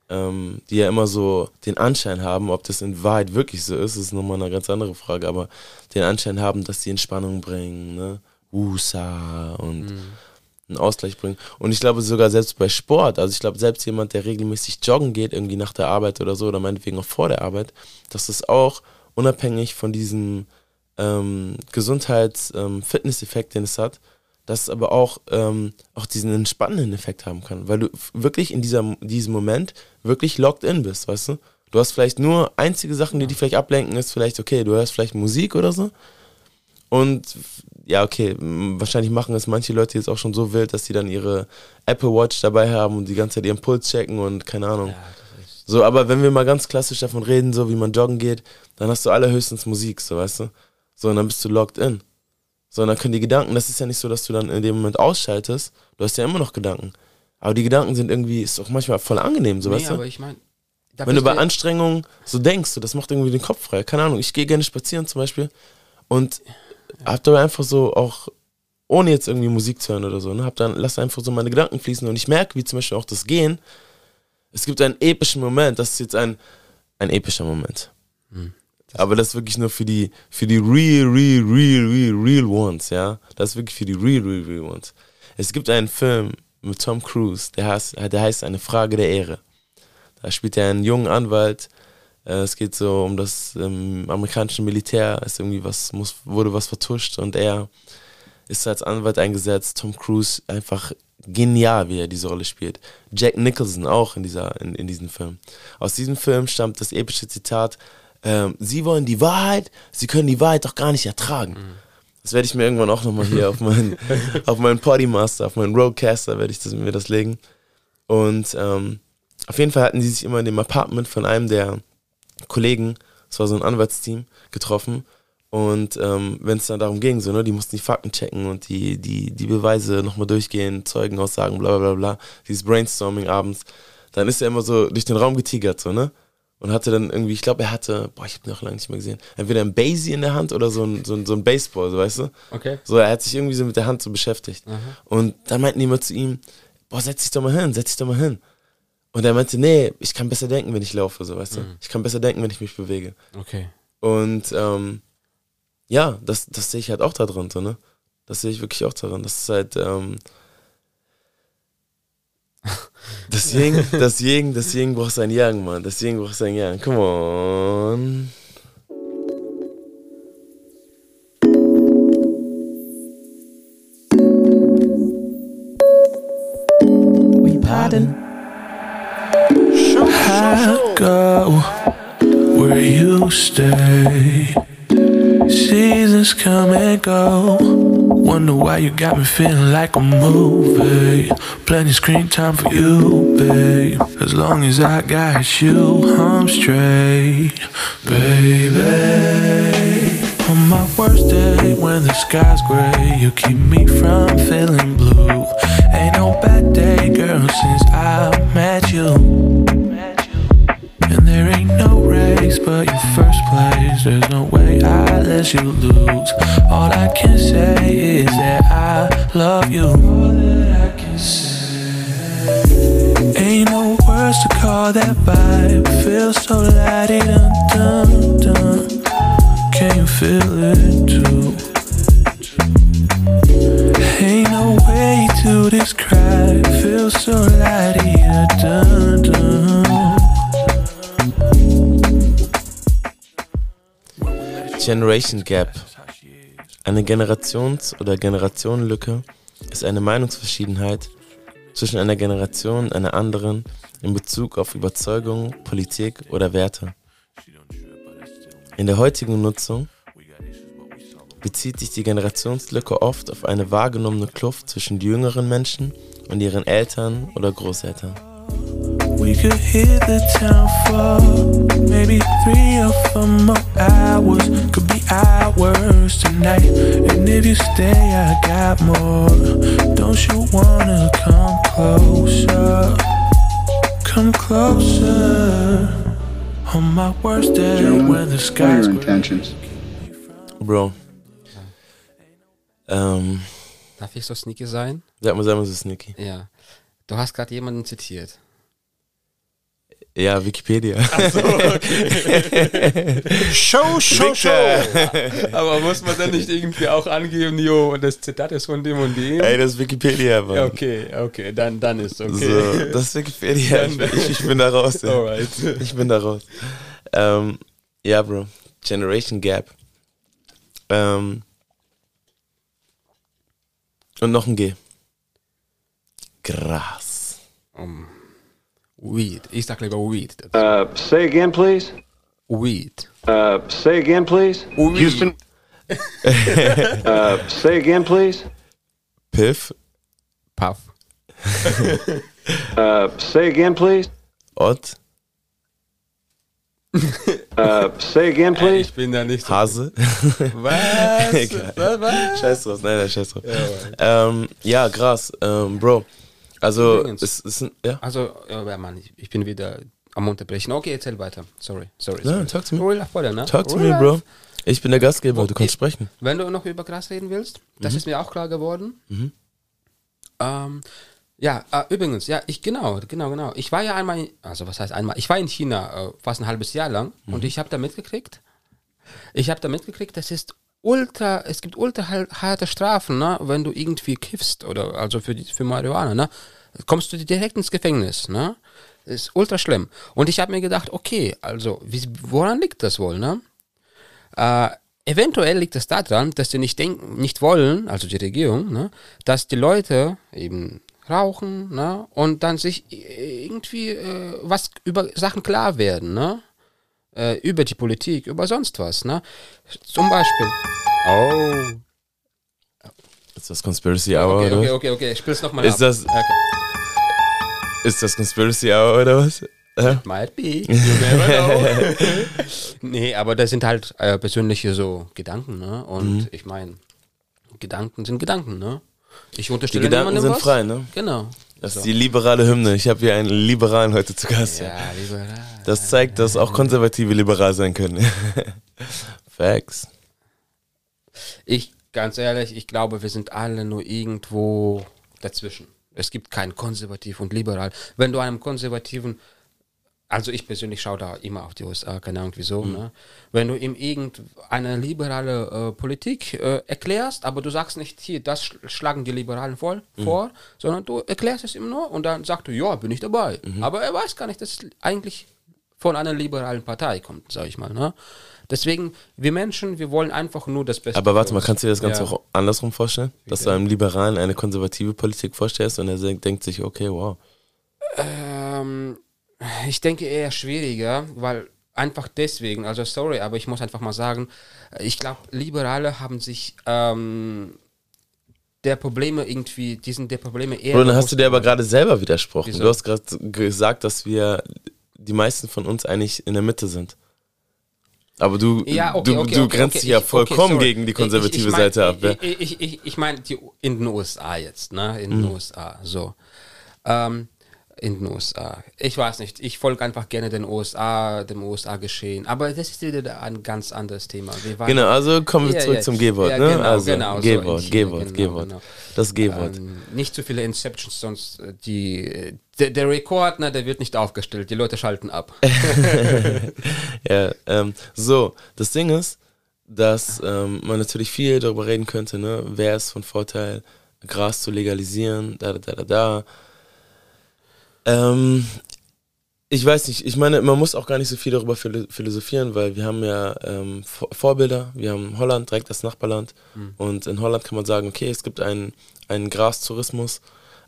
ähm, die ja immer so den Anschein haben, ob das in Wahrheit wirklich so ist, ist nochmal eine ganz andere Frage, aber den Anschein haben, dass die Entspannung bringen, ne? Wusa und einen Ausgleich bringen. Und ich glaube sogar selbst bei Sport, also ich glaube selbst jemand, der regelmäßig joggen geht, irgendwie nach der Arbeit oder so, oder meinetwegen auch vor der Arbeit, dass das auch unabhängig von diesem ähm, Gesundheits-Fitness-Effekt, den es hat, dass es aber auch, ähm, auch diesen entspannenden Effekt haben kann, weil du wirklich in dieser, diesem Moment wirklich locked in bist, weißt du? Du hast vielleicht nur einzige Sachen, die dich vielleicht ablenken, ist vielleicht, okay, du hörst vielleicht Musik oder so. Und ja, okay, wahrscheinlich machen es manche Leute jetzt auch schon so wild, dass sie dann ihre Apple Watch dabei haben und die ganze Zeit ihren Puls checken und keine Ahnung. So, aber wenn wir mal ganz klassisch davon reden, so wie man joggen geht, dann hast du allerhöchstens Musik, so weißt du? So, und dann bist du locked in. So, und dann können die Gedanken, das ist ja nicht so, dass du dann in dem Moment ausschaltest, du hast ja immer noch Gedanken. Aber die Gedanken sind irgendwie, ist auch manchmal voll angenehm, so nee, weißt du? aber ich meine, Wenn du bei Anstrengungen so denkst, so, das macht irgendwie den Kopf frei. Keine Ahnung, ich gehe gerne spazieren zum Beispiel und hab dabei einfach so auch, ohne jetzt irgendwie Musik zu hören oder so, ne, hab dann, lass einfach so meine Gedanken fließen und ich merke, wie zum Beispiel auch das Gehen, es gibt einen epischen Moment, das ist jetzt ein, ein epischer Moment. Aber das ist wirklich nur für die, für die real, real, real, real, real ones, ja. Das ist wirklich für die real, real, real ones. Es gibt einen Film mit Tom Cruise, der heißt, der heißt Eine Frage der Ehre. Da spielt er einen jungen Anwalt. Äh, Es geht so um das ähm, amerikanische Militär. Ist irgendwie was, muss, wurde was vertuscht und er ist als Anwalt eingesetzt. Tom Cruise einfach genial, wie er diese Rolle spielt. Jack Nicholson auch in, dieser, in, in diesem Film. Aus diesem Film stammt das epische Zitat, ähm, Sie wollen die Wahrheit, Sie können die Wahrheit doch gar nicht ertragen. Das werde ich mir irgendwann auch nochmal hier auf meinen, auf meinen Podymaster, auf meinen Roadcaster werde ich das, mir das legen. Und ähm, auf jeden Fall hatten die sich immer in dem Apartment von einem der Kollegen, das war so ein Anwaltsteam, getroffen. Und ähm, wenn es dann darum ging, so, ne, die mussten die Fakten checken und die, die, die Beweise nochmal durchgehen, Zeugenaussagen, bla bla bla bla, dieses Brainstorming abends, dann ist er immer so durch den Raum getigert, so, ne? Und hatte dann irgendwie, ich glaube, er hatte, boah, ich habe ihn auch lange nicht mehr gesehen, entweder ein Basie in der Hand oder so ein, so ein, so ein Baseball, so, weißt du? Okay. So, er hat sich irgendwie so mit der Hand so beschäftigt. Und dann meinten die immer zu ihm, boah, setz dich doch mal hin, setz dich doch mal hin. Und er meinte, nee, ich kann besser denken, wenn ich laufe, so, weißt du? Ich kann besser denken, wenn ich mich bewege. Okay. Und ähm, ja, das, das sehe ich halt auch da drin, so, ne? Das sehe ich wirklich auch darin. Das ist halt, ähm, das Ying, das Ying braucht sein Yang, Mann. Das Ying braucht sein Yang. Come on. We pardon. I go where you stay. Seasons come and go. Wonder why you got me feeling like a movie. Plenty screen time for you, babe. As long as I got you, I'm straight, baby. On my worst day, when the sky's gray, you keep me from feeling blue. Ain't no bad day, girl, since I met you. There ain't no race but your first place. There's no way I let you lose. All I can say is that I love you. All that I can say. Ain't no words to call that vibe. Feels so lighty dun dun dun. Can you feel it too? Ain't no way to describe. Feels so lighty dun dun. Generation Gap. Eine Generations- oder Generationenlücke ist eine Meinungsverschiedenheit zwischen einer Generation und einer anderen in Bezug auf Überzeugungen, Politik oder Werte. In der heutigen Nutzung bezieht sich die Generationslücke oft auf eine wahrgenommene Kluft zwischen jüngeren Menschen und ihren Eltern oder Großeltern. We could hear the town fall. Maybe three or four more hours could be ours tonight. And if you stay, I got more. Don't you wanna come closer? Come closer. On my worst day Gentlemen, when the what are sky's your intentions? Bro. Ähm, Darf ich so sneaky sein? sag mal, sag mal so sneaky. Ja. Du hast gerade jemanden zitiert. Ja, Wikipedia. Show, show, show. Aber muss man dann nicht irgendwie auch angeben, jo, und das Zitat ist von dem und dem? Ey, das ist Wikipedia, Mann. Okay, okay, dann, dann ist okay. So, das ist Wikipedia. Ich, ich, ich bin da raus. Ja. Alright. Ich bin da raus. Ähm, ja, Bro. Generation Gap. Ähm, und noch ein G. Gras. Um, weed. Ich sag lieber Weed. Uh, say again, please. Weed. Uh, say again, please. Houston. uh, say again, please. Piff. Puff. Uh, say again, please. Ott. Uh, say again, please. Ich bin da nicht. Hase. Was? Egal. Was? Was? Scheiß drauf. Nein, nein, scheiß drauf. Ja, ähm, ja, Gras. Ähm, Bro. Also, Übrigens. es ist ein, ja. Also, ja, Mann, ich, ich bin wieder am Unterbrechen. Okay, erzähl weiter. Sorry, sorry. Ja, sorry. talk to me. Real life, Brother, ne? Talk to Real me, Bro. Ich bin der Gastgeber, du Okay. kannst sprechen. Wenn du noch über Gras reden willst, das Mhm. ist mir auch klar geworden. Mhm. Ähm, ja, äh, übrigens, ja, ich genau, genau, genau. Ich war ja einmal, in- also was heißt einmal? Ich war in China äh, fast ein halbes Jahr lang und Mhm. ich habe da mitgekriegt, ich habe da mitgekriegt, das ist ultra, es gibt ultra harte Strafen, ne, wenn du irgendwie kiffst oder also für die, für Marihuana, ne, kommst du direkt ins Gefängnis, ne? Ist ultra schlimm. Und ich habe mir gedacht, okay, also wie, woran liegt das wohl, ne? Äh, eventuell liegt es daran, dass sie nicht denken, nicht wollen, also die Regierung, ne, dass die Leute eben rauchen, ne, und dann sich irgendwie äh, was über Sachen klar werden, ne, äh, über die Politik, über sonst was, ne. Zum Beispiel. Oh. Ist das Conspiracy Hour Okay, oder okay, was? okay, okay, ich spiel's nochmal Ist ab. das- Okay. Ist das Conspiracy Hour oder was? Might be. You never know. nee, aber das sind halt äh, persönliche so Gedanken, ne? Und Mhm. ich meine, Gedanken sind Gedanken, ne? Ich Die unterstelle Gedanken niemandem sind was. frei, ne? Genau. Das So. ist die liberale Hymne. Ich habe hier einen Liberalen heute zu Gast. Ja, liberal. Das zeigt, dass auch Konservative liberal sein können. Facts. Ich, ganz ehrlich, ich glaube, wir sind alle nur irgendwo dazwischen. Es gibt kein konservativ und liberal. Wenn du einem konservativen, also ich persönlich schaue da immer auf die USA, keine Ahnung wieso, Mhm. ne? wenn du ihm irgendeine liberale äh, Politik äh, erklärst, aber du sagst nicht, hier, das sch- schlagen die Liberalen voll, Mhm. vor, sondern du erklärst es ihm nur und dann sagt du, ja, bin ich dabei. Mhm. Aber er weiß gar nicht, dass es eigentlich von einer liberalen Partei kommt, sag ich mal. Ne? Deswegen, wir Menschen, wir wollen einfach nur das Beste. Aber warte mal, kannst du dir das Ganze Ja. auch andersrum vorstellen? Dass du einem Liberalen eine konservative Politik vorstellst und er denkt sich, okay, wow. Ähm, ich denke eher schwieriger, weil einfach deswegen, also sorry, aber ich muss einfach mal sagen, ich glaube, Liberale haben sich ähm, der Probleme irgendwie, die sind der Probleme eher. Bro, dann hast du dir aber gerade selber widersprochen. Wieso? Du hast gerade gesagt, dass wir, die meisten von uns eigentlich in der Mitte sind. Aber du, Ja, okay, du, okay, du okay, grenzt okay, dich ja ich- vollkommen okay, gegen die konservative Ich- ich mein- Seite ab. Ja? Ich, ich, ich, ich meine, die in den USA jetzt, ne? In Mhm. den USA, so. Ähm, in den USA. Ich weiß nicht, ich folge einfach gerne den USA, dem USA-Geschehen. Aber das ist wieder ein ganz anderes Thema. Genau, also kommen wir Ja, zurück ja, zum G-Wort, ja, ne? Genau, also genau, so G-Wort, China, G-Wort, genau, G-Wort. genau. Das G-Wort. Ähm, nicht zu viele Inceptions, sonst äh, die, der, der Rekord, ne, der wird nicht aufgestellt. Die Leute schalten ab. ja, ähm, so, das Ding ist, dass ähm, man natürlich viel darüber reden könnte, ne? Wer ist von Vorteil, Gras zu legalisieren, da, da, da, da, da. Ähm, ich weiß nicht, ich meine, man muss auch gar nicht so viel darüber philo- philosophieren, weil wir haben ja ähm, Vor- Vorbilder. Wir haben Holland, direkt das Nachbarland. Mhm. Und in Holland kann man sagen, okay, es gibt einen, einen Grastourismus,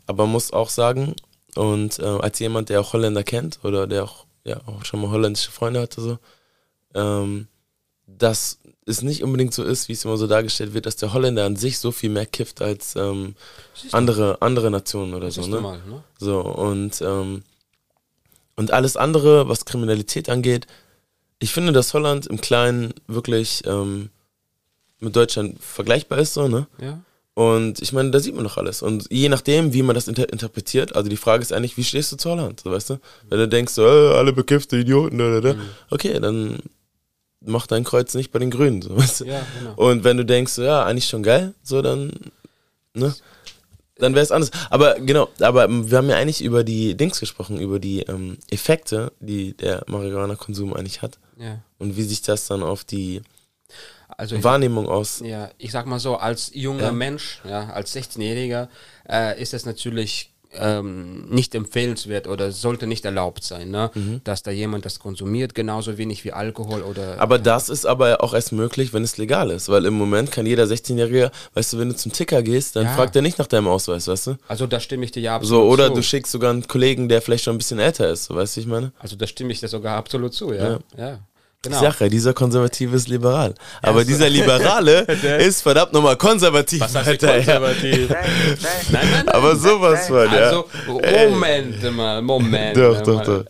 aber man muss auch sagen, und äh, als jemand, der auch Holländer kennt oder der auch, ja, auch schon mal holländische Freunde hatte, so, ähm, dass es nicht unbedingt so ist, wie es immer so dargestellt wird, dass der Holländer an sich so viel mehr kifft als ähm, andere, andere Nationen oder so. Ne? mal, ne? So, und, ähm, und alles andere, was Kriminalität angeht, ich finde, dass Holland im Kleinen wirklich ähm, mit Deutschland vergleichbar ist, so, ne? Ja. Und ich meine, da sieht man doch alles. Und je nachdem, wie man das inter interpretiert, also die Frage ist eigentlich, wie stehst du zu Holland, so, weißt du? Wenn du denkst, so, äh, alle bekiffte Idioten, da, da, da, okay, dann mach dein Kreuz nicht bei den Grünen, so, weißt du? Ja, genau. Und wenn du denkst, so, ja, eigentlich schon geil, so, dann, ne? Dann wäre es anders. Aber genau, aber wir haben ja eigentlich über die Dings gesprochen, über die ähm, Effekte, die der Marihuana-Konsum eigentlich hat. Ja. Und wie sich das dann auf die Also ich- Wahrnehmung aus. Ja, ich sag mal so, als junger Ja. Mensch, ja, als 16-Jähriger, äh, ist es natürlich ähm, nicht empfehlenswert oder sollte nicht erlaubt sein, ne? dass da jemand das konsumiert, genauso wenig wie Alkohol oder. Aber das ist aber auch erst möglich, wenn es legal ist. Weil im Moment kann jeder 16-Jährige, weißt du, wenn du zum Ticker gehst, dann Ja. fragt er nicht nach deinem Ausweis, weißt du? Also da stimme ich dir ja absolut So, oder zu. du schickst sogar einen Kollegen, der vielleicht schon ein bisschen älter ist, weißt du, ich meine? Also da stimme ich dir sogar absolut zu, ja. Ja. Ja. Genau. ja, dieser Konservative ist liberal. Aber so. dieser Liberale Der- ist verdammt nochmal konservativ. Was heißt konservativ? nein, nein, nein. Aber sowas von, ja. Also, Moment mal, Moment. Doch, doch, mal. doch.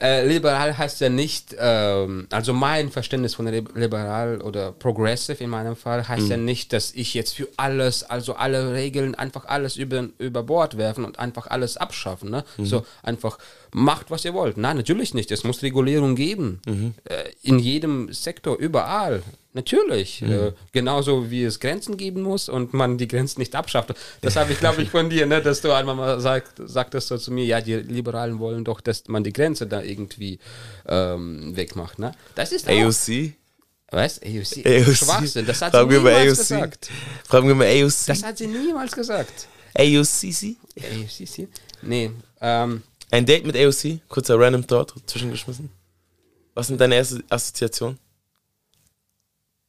Äh, liberal heißt ja nicht, ähm, also mein Verständnis von lib- liberal oder progressive in meinem Fall heißt Mhm. ja nicht, dass ich jetzt für alles, also alle Regeln, einfach alles über, über Bord werfen und einfach alles abschaffen. Ne? Mhm. So einfach macht, was ihr wollt. Nein, natürlich nicht. Es muss Regulierung geben. Mhm. Äh, in jedem Sektor, überall. Natürlich. Mhm. Äh, genauso wie es Grenzen geben muss und man die Grenzen nicht abschafft. Das habe ich, glaube ich, von dir, ne, dass du einmal mal sagt, sagtest so zu mir, ja, die Liberalen wollen doch, dass man die Grenze da irgendwie ähm, wegmacht. Ne? Das ist AOC? Was? AOC? AOC. Schwachsinn. Das hat sie Fragen mal niemals gesagt. Fragen wir mal AOC. Das hat sie niemals gesagt. AOCC? AOC? Nee. Ähm, Ein Date mit AOC? Kurzer Random Thought zwischengeschmissen. Was sind deine erste Assoziation?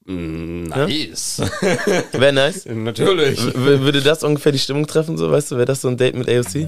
nice. Wäre nice. Natürlich. W würde das ungefähr die Stimmung treffen, so, weißt du? Wäre das so ein Date mit AOC?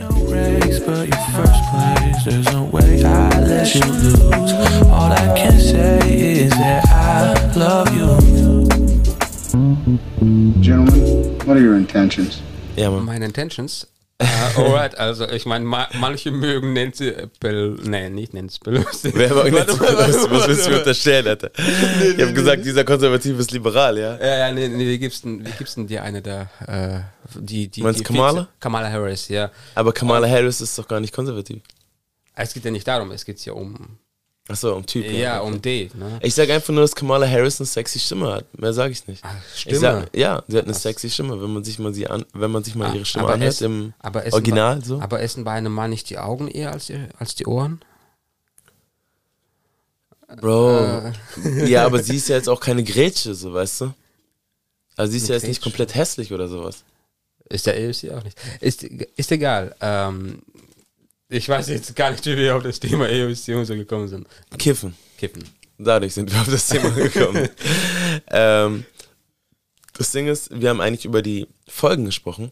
Gentlemen, what are your intentions? Ja, Mann. Meine Intentions? Uh, alright, also ich meine, ma manche mögen Nancy Pelosi, nein, nicht Nancy Pelosi. Wer jetzt, mal, warte was, willst du mir unterstellen, Alter? Ich habe gesagt, dieser Konservative ist liberal, ja? Ja, ja, nee, nee, wie gibst denn, wie gibst denn dir eine da, äh, die, die, Meinst die Kamala? Vize- Kamala Harris, ja. Aber Kamala Harris ist doch gar nicht konservativ. Es geht ja nicht darum, es geht ja um, Achso, um Typ. ja, um D, ne? Ich sag einfach nur, dass Kamala Harris eine sexy Stimme hat. Mehr sage ich nicht. Stimme? Ich sag, ja, sie hat eine sexy Stimme, wenn man sich mal sie an, wenn man sich mal ihre Stimme aber anhört es- im aber essen Original bei, so. Aber essen bei einem Mann nicht die Augen eher als die, als die Ohren? Bro. Äh. Ja, aber sie ist ja jetzt auch keine Grätsche, so weißt du? Also sie ist Eine ja jetzt nicht komplett hässlich oder sowas. Ist der AOC auch nicht. Ist, ist egal. Ähm, ich weiß jetzt gar nicht, wie wir auf das Thema und so gekommen sind. Kiffen. Kiffen. Dadurch sind wir auf das Thema gekommen. ähm, das Ding ist, wir haben eigentlich über die Folgen gesprochen.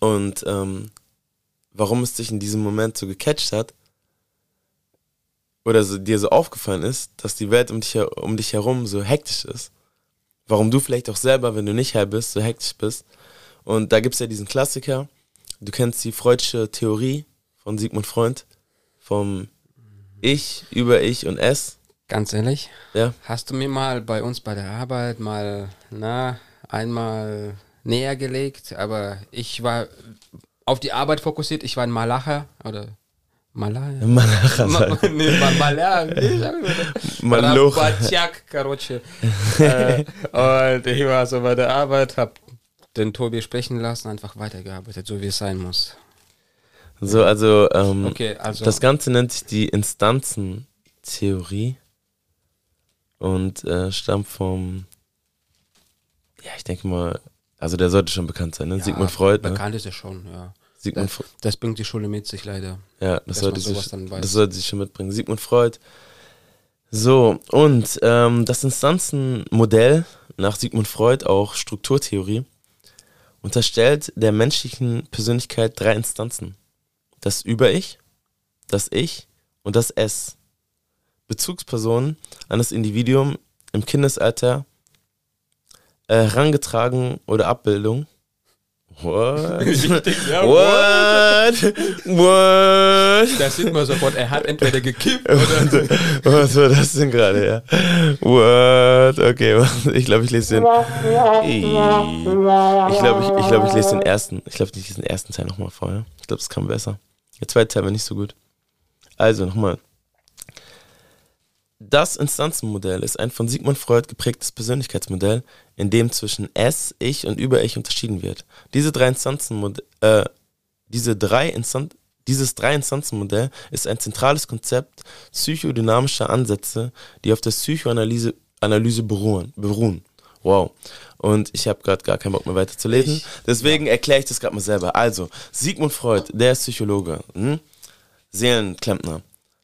Und ähm, warum es dich in diesem Moment so gecatcht hat, oder so, dir so aufgefallen ist, dass die Welt um dich, um dich herum so hektisch ist. Warum du vielleicht auch selber, wenn du nicht her bist, so hektisch bist. Und da gibt es ja diesen Klassiker, du kennst die Freudsche Theorie von Sigmund Freud, vom Ich über Ich und Es. Ganz ehrlich? Ja. Hast du mir mal bei uns bei der Arbeit mal, na, einmal näher gelegt, aber ich war auf die Arbeit fokussiert. Ich war in Malacha oder Malaya. Malacha, Ma, sag. nee, Ma- Malaya. Nee, sag ich mal. Malocha. Rabatjak, короче. äh, und ich war so bei der Arbeit, hab den Tobi sprechen lassen, einfach weitergearbeitet, so wie es sein muss. So, also, ähm, Okay, also- das Ganze nennt sich die Instanzentheorie und äh, stammt vom, ja, ich denke mal, also der sollte schon bekannt sein, ne? Ja, Sigmund Freud, ne? Bekannt ist er schon, ja. Sigmund das, das bringt die Schule mit sich leider. Ja, das sollte, sich, das sollte sich schon mitbringen. Sigmund Freud. So, und ähm, das Instanzenmodell nach Sigmund Freud, auch Strukturtheorie, unterstellt der menschlichen Persönlichkeit drei Instanzen. Das Über-Ich, das Ich und das Es. Bezugspersonen an das Individuum im Kindesalter äh, herangetragen oder Abbildung. What? Richtig, ja, What? What? Da sieht man sofort, er hat entweder gekippt oder. Was war das denn gerade, ja? What? Okay, ich glaube, ich lese den. Ich glaube, ich, ich, glaub, ich lese den ersten. Ich glaube, ich lese den ersten Teil nochmal vor. Ja? Ich glaube, das kam besser. Der zweite Teil war nicht so gut. Also nochmal. Das Instanzenmodell ist ein von Sigmund Freud geprägtes Persönlichkeitsmodell, in dem zwischen Es, Ich und Über-Ich unterschieden wird. Diese drei Instanzenmodell, äh, diese drei Instan dieses Drei-Instanzen-Modell ist ein zentrales Konzept psychodynamischer Ansätze, die auf der Psychoanalyse Analyse beruhen. beruhen. Wow. Und ich habe gerade gar keinen Bock mehr weiterzulesen. Deswegen erkläre ich das gerade mal selber. Also, Sigmund Freud, der ist Psychologe, hm? Seelenklempner,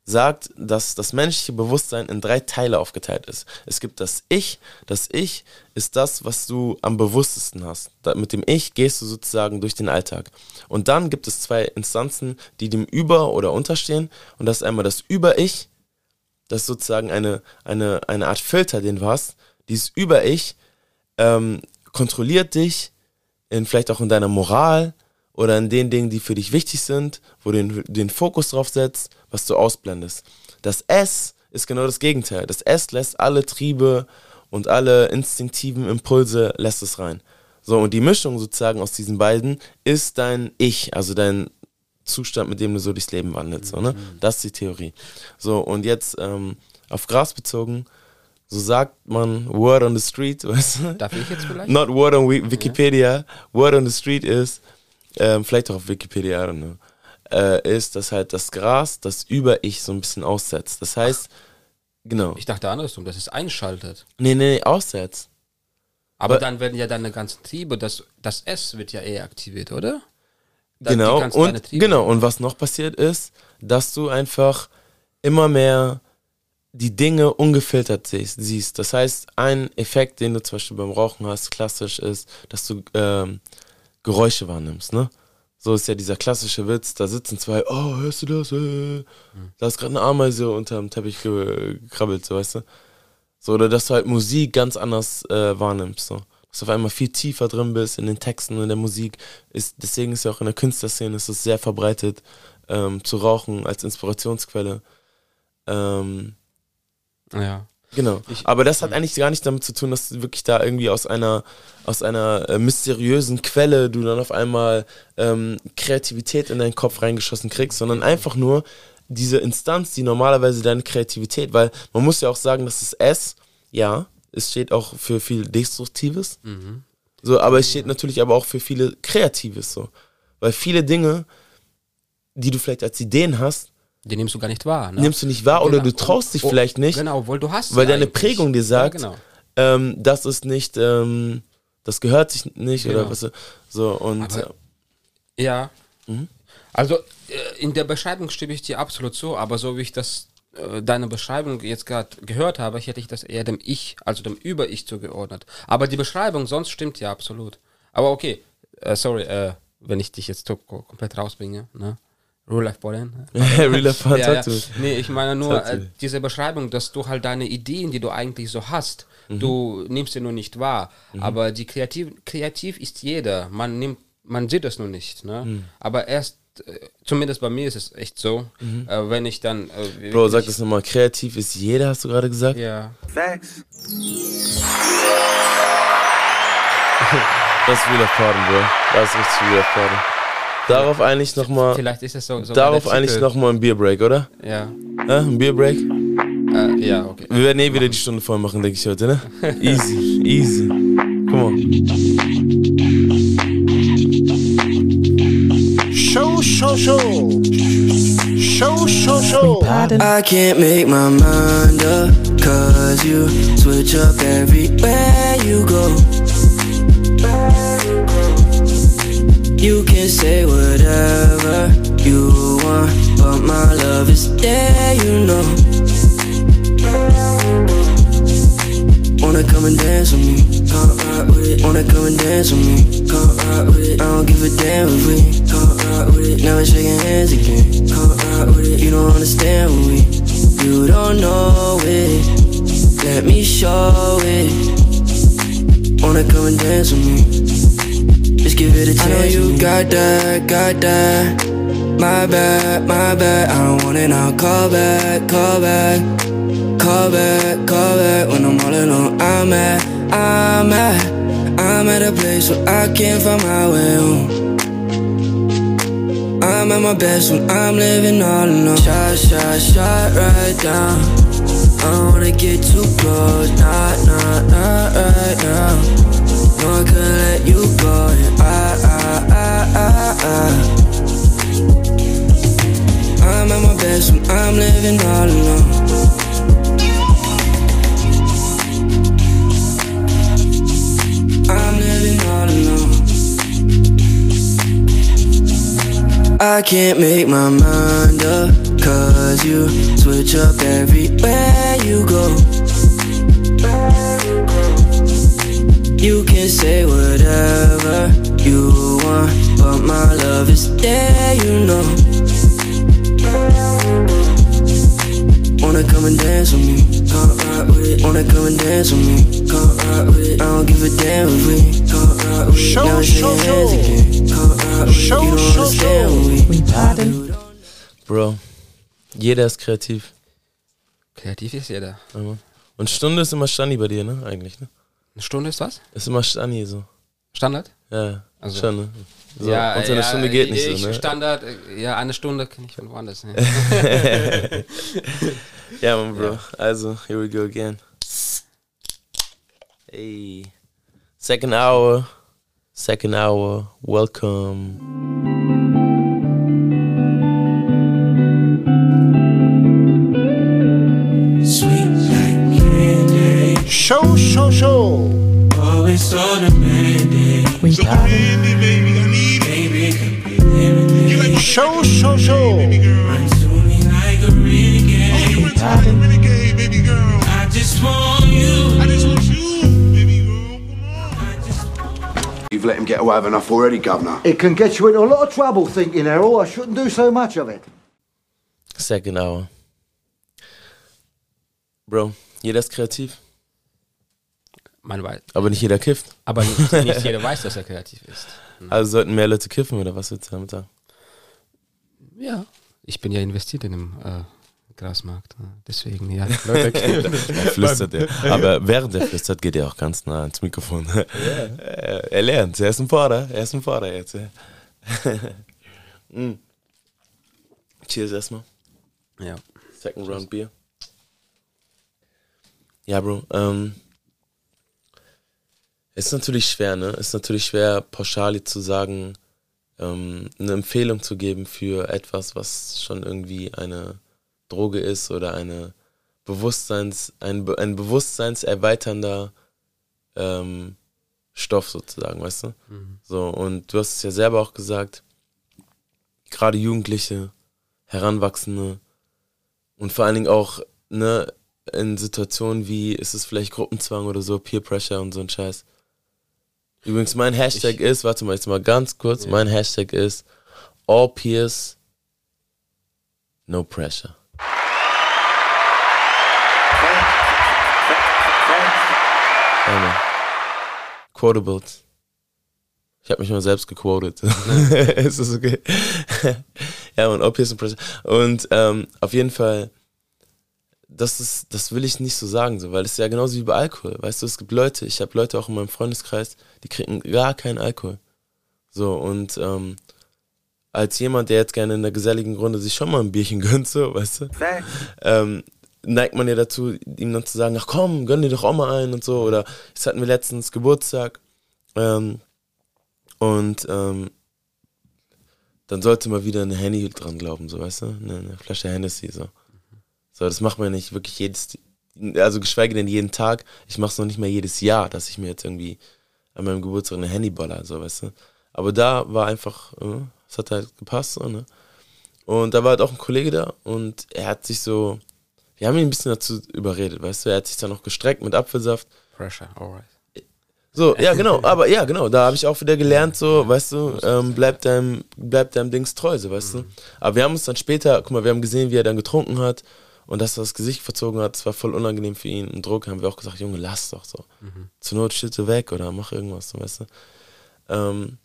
sagt, dass das menschliche Bewusstsein in drei Teile aufgeteilt ist. Es gibt das Ich. Das Ich ist das, was du am bewusstesten hast. Mit dem Ich gehst du sozusagen durch den Alltag. Und dann gibt es zwei Instanzen, die dem Über- oder Unterstehen. Und das ist einmal das Über-Ich. Das ist sozusagen eine, eine, eine Art Filter, den du hast. Dieses Über-Ich ähm, kontrolliert dich, in, vielleicht auch in deiner Moral oder in den Dingen, die für dich wichtig sind, wo du den, den Fokus drauf setzt, was du ausblendest. Das S ist genau das Gegenteil. Das S lässt alle Triebe und alle instinktiven Impulse lässt es rein. So, und die Mischung sozusagen aus diesen beiden ist dein Ich, also dein Zustand, mit dem du so durchs Leben wandelst. So, ne? Das ist die Theorie. So, und jetzt ähm, auf Gras bezogen, so sagt man Word on the Street, weißt du? Darf ich jetzt vielleicht? Not Word on Wi- Wikipedia. Word on the Street ist, ähm, vielleicht auch auf Wikipedia, know, äh, ist, dass halt das Gras das Über-Ich so ein bisschen aussetzt. Das heißt, genau. Ich dachte andersrum, dass es einschaltet. Nee, nee, nee, aussetzt. Aber Weil- dann werden ja deine ganzen Triebe, das, das S wird ja eher aktiviert, oder? Dann Genau, und, genau, und was noch passiert ist, dass du einfach immer mehr die Dinge ungefiltert siehst. siehst. Das heißt, ein Effekt, den du zum Beispiel beim Rauchen hast, klassisch ist, dass du ähm, Geräusche wahrnimmst, ne? So ist ja dieser klassische Witz, da sitzen zwei, oh, hörst du das? Äh? Da ist gerade eine Ameise unterm Teppich ge gekrabbelt, so weißt du? So, oder dass du halt Musik ganz anders äh, wahrnimmst, so. Dass du auf einmal viel tiefer drin bist in den Texten und in der Musik. Ist, deswegen ist ja auch in der Künstlerszene ist es sehr verbreitet, ähm, zu rauchen als Inspirationsquelle. Ähm, Ja. Genau. Aber das hat eigentlich gar nichts damit zu tun, dass du wirklich da irgendwie aus einer, aus einer äh, mysteriösen Quelle du dann auf einmal ähm, Kreativität in deinen Kopf reingeschossen kriegst, sondern einfach nur diese Instanz, die normalerweise deine Kreativität, weil man muss ja auch sagen, dass das S, ja, es steht auch für viel Destruktives, Mhm. so, aber es steht natürlich aber auch für viele Kreatives, so. Weil viele Dinge, die du vielleicht als Ideen hast, Die nimmst du gar nicht wahr. Ne? nimmst du nicht wahr oder Genau. du traust dich Oh, vielleicht nicht. Genau, obwohl du hast Weil deine eigentlich. Prägung dir sagt, Ja, genau. ähm, das ist nicht, ähm, das gehört sich nicht oder Genau. was so und Aber- äh, Ja. Mhm. Also äh, in der Beschreibung stimme ich dir absolut zu, aber so wie ich das äh, deine Beschreibung jetzt gerade gehört habe, hätte ich das eher dem Ich, also dem Über-Ich zugeordnet. Aber die Beschreibung sonst stimmt ja absolut. Aber okay, äh, sorry, äh, wenn ich dich jetzt komplett rausbringe, ne? Real Life Ballen. Real Life Ballen, ja, ja. Nee, ich meine nur äh, diese Beschreibung, dass du halt deine Ideen, die du eigentlich so hast, Mhm. du nimmst sie nur nicht wahr. Mhm. Aber die kreativ, kreativ ist jeder. Man nimmt, man sieht es nur nicht. Ne? Mhm. Aber erst, äh, zumindest bei mir ist es echt so, Mhm. äh, wenn ich dann. Äh, Bro, sag das nochmal, kreativ ist jeder, hast du gerade gesagt? Ja. Facts. Das ist Life Pardon, Bro. Das ist richtig Real Life Pardon. Darauf eigentlich nochmal. Vielleicht ist es so. so Darauf eigentlich nochmal ein Bierbreak, oder? Ja. Äh, ein Bierbreak? Äh, ja, okay. Wir werden eh wieder die Stunde voll machen, denke ich heute, ne? Easy, easy. Guck mal. Show, show, show. Show, show, show. I can't make my mind up, cause you switch up everywhere you go. You can say whatever you want, but my love is there, you know. Wanna come and dance with me, come rock with it. Wanna come and dance with me, come rock with it. I don't give a damn if we come rock with it. Never shaking hands again, come rock with it. You don't understand with me, you don't know it. Let me show it. Wanna come and dance with me? Give it a chance. I know you got that, got that. My bad, my bad. I don't want it now. Call back, call back. Call back, call back when I'm all alone. I'm at, I'm at, I'm at a place where I can't find my way home. I'm at my best when I'm living all alone. Shot, shot, shot right down. I don't wanna get too close, not, not, not right now. No, I couldn't let you go. And I, I, I, I, I. I'm at my best when I'm living all alone. I'm living all alone. I can't make my mind up, cause you switch up everywhere you go. You can say whatever you want, but my love is there, you know. Wanna come and dance with me, come rock with it. Wanna come and dance with me, come rock with it. I don't give a damn if we come rock with it. Show, Never show, hands show. again, come rock with it. Show, You don't show, understand show. with me. We pardon. Bro, jeder ist kreativ. Kreativ ist jeder. Mann. Und Stunde ist immer Stani bei dir, ne? Eigentlich, ne? Eine Stunde ist was? Ist immer Stani so. Standard? Ja, Also- schon, ne? So, unter einer Stunde geht nicht ich, so, ne? Standard, äh, ja, eine Stunde kenne ich von woanders. Ne? ja, man, Bro. Also, here we go again. Hey. Second hour. Second hour. Welcome. Show, show, show. Always so demanding. We pardon. Baby, could be everything. Show, show, show. Run to me like a renegade. Oh, we pardon. I just want you. I just want You've let him get away with enough already, Governor. It can get you into a lot of trouble thinking, Errol. I shouldn't do so much of it. Second hour. Bro, jeder ist kreativ. Man weiß. Aber nicht jeder kifft. Aber nicht, nicht jeder weiß, dass er kreativ ist. Also sollten mehr Leute kiffen, oder was willst du damit sagen? Ja. Ich bin ja investiert in dem äh, Grasmarkt. ne? Deswegen, ja. Leute, Er flüstert er. Aber während er flüstert, geht er auch ganz nah ans Mikrofon. Er er lernt, er ist ein Vorder, er ist ein Vorder jetzt. Mm. Cheers erstmal. ja. Second Round Bier. Ja, Bro. Ähm, ist natürlich schwer, ne? Ist natürlich schwer, pauschal zu sagen, ähm, eine Empfehlung zu geben für etwas, was schon irgendwie eine Droge ist oder eine Bewusstseins, ein, ein bewusstseinserweiternder ähm, Stoff sozusagen, weißt du? So, und du hast es ja selber auch gesagt, gerade Jugendliche, Heranwachsende und vor allen Dingen auch, ne, in Situationen wie, ist es vielleicht Gruppenzwang oder so, Peer Pressure und so ein Scheiß. Übrigens, mein Hashtag Ich- ist, warte mal, jetzt mal ganz kurz, Ja. mein Hashtag ist All Peers, No Pressure. Mann. Quotables. Ich habe mich mal selbst gequotet. ist das okay? ja, und All Peers, No Pressure. Und ähm, auf jeden Fall, das ist, das will ich nicht so sagen, so, weil es ist ja genauso wie bei Alkohol. Weißt du, es gibt Leute, ich habe Leute auch in meinem Freundeskreis, die kriegen gar keinen Alkohol. So, und ähm, als jemand, der jetzt gerne in der geselligen Runde sich schon mal ein Bierchen gönnt, so, weißt du, ähm, neigt man ja dazu, ihm dann zu sagen, ach komm, gönn dir doch auch mal ein und so. Oder jetzt hatten wir letztens Geburtstag ähm, und ähm, dann sollte mal wieder eine Henny dran glauben, so, weißt du, eine, eine Flasche Hennessy, so. So, das macht man nicht wirklich jedes, also geschweige denn jeden Tag. Ich mache es noch nicht mal jedes Jahr, dass ich mir jetzt irgendwie an meinem Geburtstag eine Handy baller, so, weißt du. Aber da war einfach, äh, es hat halt gepasst, so, ne. Und da war halt auch ein Kollege da und er hat sich so, wir haben ihn ein bisschen dazu überredet, weißt du, er hat sich dann noch gestreckt mit Apfelsaft. Pressure, alright. So, ja, genau, aber ja, genau, da habe ich auch wieder gelernt, so, weißt du, ähm, bleib, deinem, bleib deinem Dings treu, so, weißt du. Aber wir haben uns dann später, guck mal, wir haben gesehen, wie er dann getrunken hat und dass er das Gesicht verzogen hat, das war voll unangenehm für ihn. Und Druck haben wir auch gesagt, Junge, lass doch so. Mhm. Zur Not schütte weg oder mach irgendwas, so, weißt du. Ähm,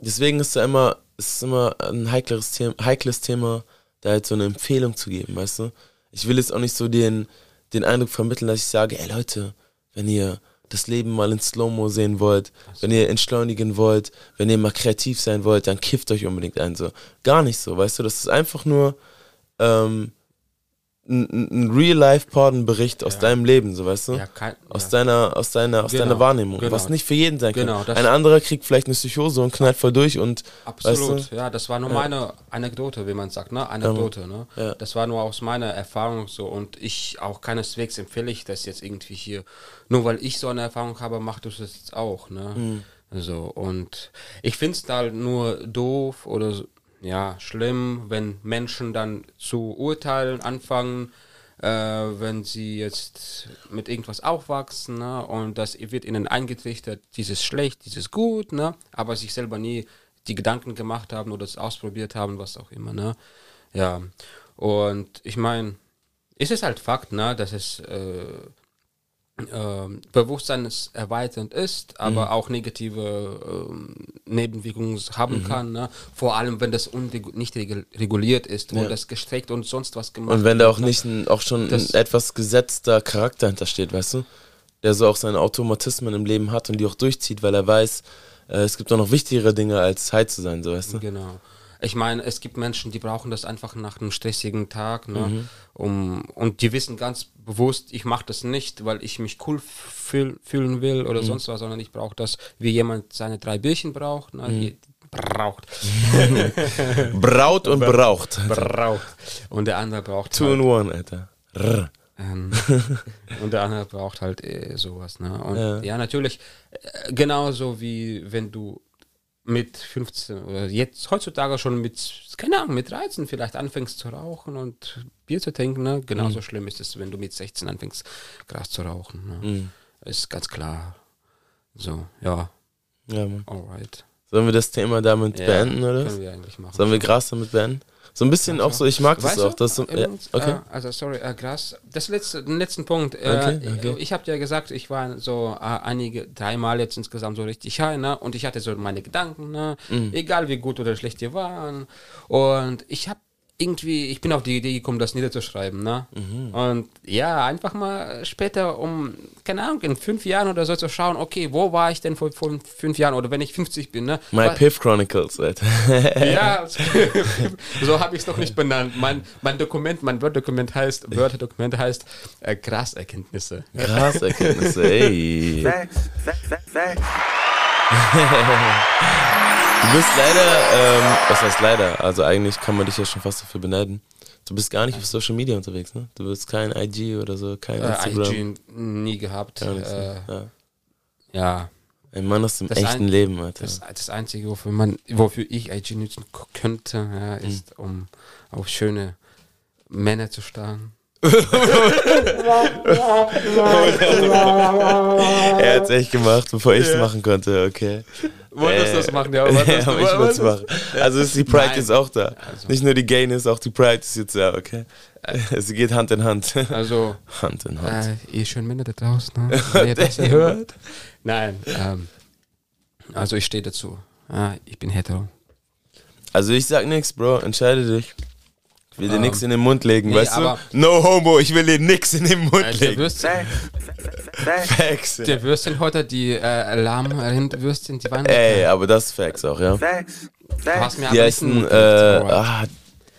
deswegen ist da immer, es ist immer ein heikleres Thema, heikles Thema, da halt so eine Empfehlung zu geben, weißt du. Ich will jetzt auch nicht so den, den Eindruck vermitteln, dass ich sage, ey Leute, wenn ihr das Leben mal in Slow-Mo sehen wollt, wenn ihr entschleunigen wollt, wenn ihr mal kreativ sein wollt, dann kifft euch unbedingt ein. So. Gar nicht so, weißt du, das ist einfach nur ähm, ein, Real-Life-Pardon-Bericht aus deinem Leben, so weißt du? Ja, kein- aus ja. deiner, aus deiner, aus Genau, deiner Wahrnehmung. genau. Was nicht für jeden sein Genau, kann. Ein anderer kriegt vielleicht eine Psychose und knallt voll durch und Absolut, weißt du? ja, das war nur meine Anekdote, wie man sagt, ne? Anekdote, ne? Ja. Das war nur aus meiner Erfahrung so und ich auch keineswegs empfehle ich das jetzt irgendwie hier. Nur weil ich so eine Erfahrung habe, macht es jetzt auch, ne? Mhm. So, und ich finde es halt nur doof oder so- ja, schlimm, wenn Menschen dann zu urteilen anfangen, äh, wenn sie jetzt mit irgendwas aufwachsen ne? und das wird ihnen eingetrichtert, dieses schlecht, dieses gut, ne? aber sich selber nie die Gedanken gemacht haben oder es ausprobiert haben, was auch immer. Ne? Ja, und ich meine, ist es halt Fakt, ne, dass es äh, ähm, bewusstseinserweiternd ist, aber Mhm. auch negative ähm, Nebenwirkungen haben Mhm. kann. Ne? Vor allem, wenn das nicht regul- reguliert ist, wo Ja. das gestreckt und sonst was gemacht Und wenn da wird, auch ne? nicht ein, auch schon ein etwas gesetzter Charakter hintersteht, weißt du? Der so auch seine Automatismen im Leben hat und die auch durchzieht, weil er weiß, äh, es gibt auch noch wichtigere Dinge als High zu sein, so weißt du? Genau. Ich meine, es gibt Menschen, die brauchen das einfach nach einem stressigen Tag, ne? Mhm. um, und die wissen ganz bewusst, ich mache das nicht, weil ich mich cool fühl, fühlen will oder Mhm. sonst was, sondern ich brauche das, wie jemand seine drei Bierchen braucht. Ne? Mhm. Braucht. Braut und braucht. Braucht. Und der andere braucht Two in one, Alter. Rrr. Ähm, und der andere braucht halt äh, sowas. Ne? Und Ja. ja, natürlich, äh, genauso wie wenn du mit 15 oder jetzt heutzutage schon mit, keine Ahnung, mit 13 vielleicht anfängst zu rauchen und Bier zu trinken, ne? genauso Mhm. schlimm ist es, wenn du mit 16 anfängst, Gras zu rauchen. Ne? Mhm. Ist ganz klar. So, ja. Ja, Mann. Alright. Sollen wir das Thema damit Ja, beenden, oder? können wir eigentlich machen. Sollen wir Gras damit beenden? So ein bisschen auch so, ich mag das auch. Das so, ja, okay. äh, also sorry, äh, Gras. Das letzte, den letzten Punkt. Äh, Okay, okay. Ich habe ja gesagt, ich war so äh, einige, dreimal jetzt insgesamt so richtig high, ne? Und ich hatte so meine Gedanken, ne? Mhm. Egal wie gut oder schlecht die waren. Und ich habe irgendwie, ich bin auf die Idee gekommen, das niederzuschreiben, ne? Mhm. Und ja, einfach mal später um, keine Ahnung, in fünf Jahren oder so zu schauen, okay, wo war ich denn vor, vor fünf Jahren oder wenn ich 50 bin, ne? My Was- Piff Chronicles, Alter. ja, so habe ich es noch nicht benannt. Mein, mein Dokument, mein Word-Dokument heißt, Word-Dokument heißt äh, Graserkenntnisse. Graserkenntnisse, ey. Du bist leider, ähm, was heißt leider? Also eigentlich kann man dich ja schon fast dafür beneiden. Du bist gar nicht auf Social Media unterwegs, ne? Du bist kein IG oder so, kein Äh, Instagram. IG nie gehabt. Nichts, äh, ne? ja. ja. Ein Mann aus dem Das echten ein- Leben, Alter. Das, das Einzige, wofür, man, wofür ich IG nutzen könnte, ja, Hm. ist, um auf schöne Männer zu starren. er hat es echt gemacht, bevor ich es Ja. machen konnte, okay. Wolltest du das machen, ja, wolltest ja aber ich wollte es machen. Also ist die Pride Nein. jetzt auch da. Also. Nicht nur die Gayness, auch die Pride ist jetzt da, okay. Es geht Hand in Hand. Also, Hand in Hand. Äh, ihr schönen Männer da draußen, ne? ihr das hört. Nein, ähm, also ich stehe dazu. Ja, ich bin hetero. Also ich sag nix, Bro, entscheide dich. Ich will dir Ähm, nix in den Mund legen, nee, weißt du? No homo, ich will dir nix in den Mund Äh, der legen. Würstchen, Facts. der Würstchen heute, die äh, Lahmrindwürstchen, die waren Ey, aber das ist Facts auch, ja. Du hast mir Die heißen nicht äh, ah,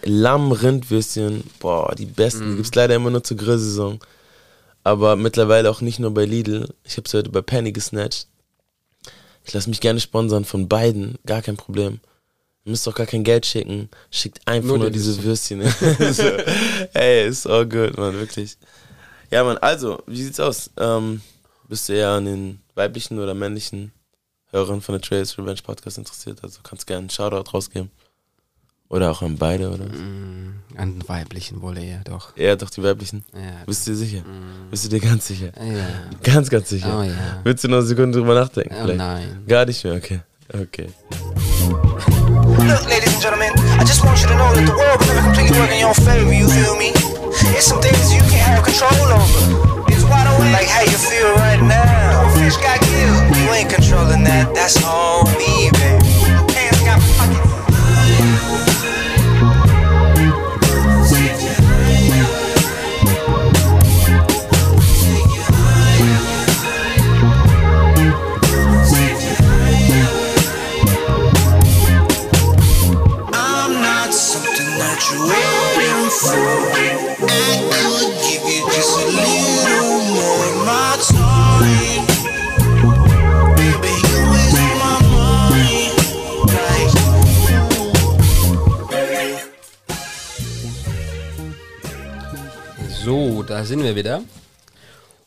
Lamm-Rindwürstchen. Boah, die besten. Die gibt's leider immer nur zur Grillsaison. Aber mittlerweile auch nicht nur bei Lidl. Ich habe sie heute bei Penny gesnatcht. Ich lasse mich gerne sponsern von beiden. Gar kein Problem. Ihr müsst doch gar kein Geld schicken. Schickt einfach Nur nur, die diese Würstchen. so, ey, ist all good, man, wirklich. Ja, man, also, wie sieht's aus? Ähm, bist du eher an den weiblichen oder männlichen Hörern von der Trails Revenge Podcast interessiert? Also kannst gerne einen Shoutout rausgeben. Oder auch an beide, oder? Mm, An den weiblichen wohl eher, doch. Eher doch die weiblichen? Ja, Bist du dir sicher? Bist du dir ganz sicher? Ja. Ganz, ganz sicher. Oh ja. Willst du noch eine Sekunde drüber nachdenken? Oh vielleicht? nein. Gar nicht mehr, okay. Okay. Look, ladies and gentlemen, I just want you to know that the world will never completely work in your favor, you feel me? It's some things you can't have control over. It's wide awake, like how you feel right now. Fish got killed. You ain't controlling that, that's all me, baby. Da sind wir wieder.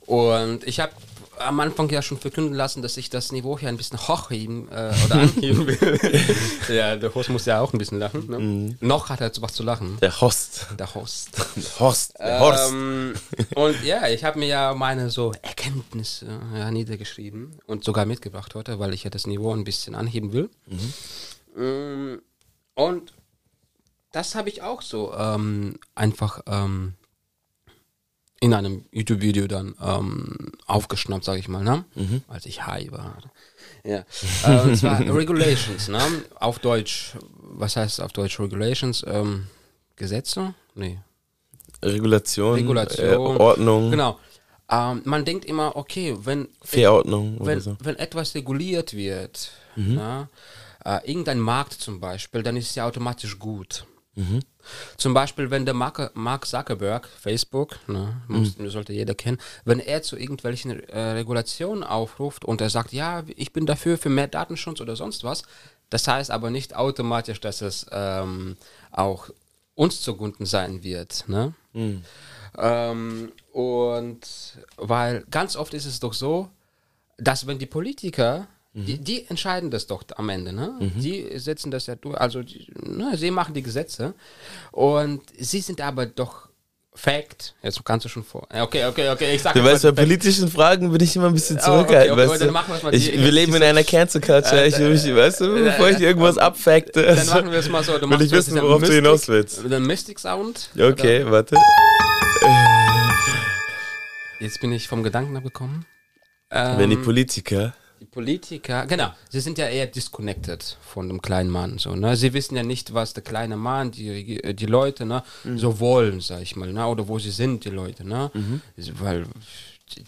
Und ich habe am Anfang ja schon verkünden lassen, dass ich das Niveau hier ein bisschen hochheben äh, oder anheben will. ja, der Host muss ja auch ein bisschen lachen. Ne? Noch hat er was zu lachen. Der Host. Der Host. Der Host. Der Horst. Ähm, und ja, ich habe mir ja meine so Erkenntnisse ja, niedergeschrieben und sogar mitgebracht heute, weil ich ja das Niveau ein bisschen anheben will. Ähm, Und das habe ich auch so ähm, einfach ähm, in einem YouTube-Video dann ähm, aufgeschnappt, sage ich mal, ne? als ich high war. Ja. äh, und zwar Regulations, ne? auf Deutsch. Was heißt auf Deutsch Regulations? Ähm, Gesetze? Nee. Regulation, Regulation. Äh, Ordnung, Genau. Ähm, man denkt immer, okay, wenn, Verordnung wenn, so. wenn etwas reguliert wird, Mhm. na, äh, irgendein Markt zum Beispiel, dann ist es ja automatisch gut. Mhm. Zum Beispiel, wenn der Mark, Zuckerberg, Facebook, ne, muss, Mhm. sollte jeder kennen, wenn er zu irgendwelchen äh, Regulationen aufruft und er sagt, ja, ich bin dafür für mehr Datenschutz oder sonst was, das heißt aber nicht automatisch, dass es ähm, auch uns zugunsten sein wird. Ne? Mhm. Ähm, und weil ganz oft ist es doch so, dass wenn die Politiker, die, die entscheiden das doch am Ende, ne? Mhm. Die setzen das ja durch, also die, ne, sie machen die Gesetze und sie sind aber doch Fact. Jetzt kannst du schon vor. Okay, okay, okay, ich sag Du weißt, bei politischen Fragen bin ich immer ein bisschen Oh, okay, zurückhaltend. okay, weißt du? mal ich, wir leben in einer Cancel Culture. Äh, ich will mich, weißt du, äh, bevor ich irgendwas abfacte. Dann also, machen wir es mal so. Du will ich wissen, worauf du hinaus willst. Den Mystic Sound. Okay, Oder- warte. Jetzt bin ich vom Gedanken abgekommen. Wenn die Ähm, Politiker Die Politiker, genau, sie sind ja eher disconnected von dem kleinen Mann. So, ne? Sie wissen ja nicht, was der kleine Mann, die, die Leute ne, Mhm. so wollen, sag ich mal, ne? oder wo sie sind, die Leute. Ne? Mhm. Weil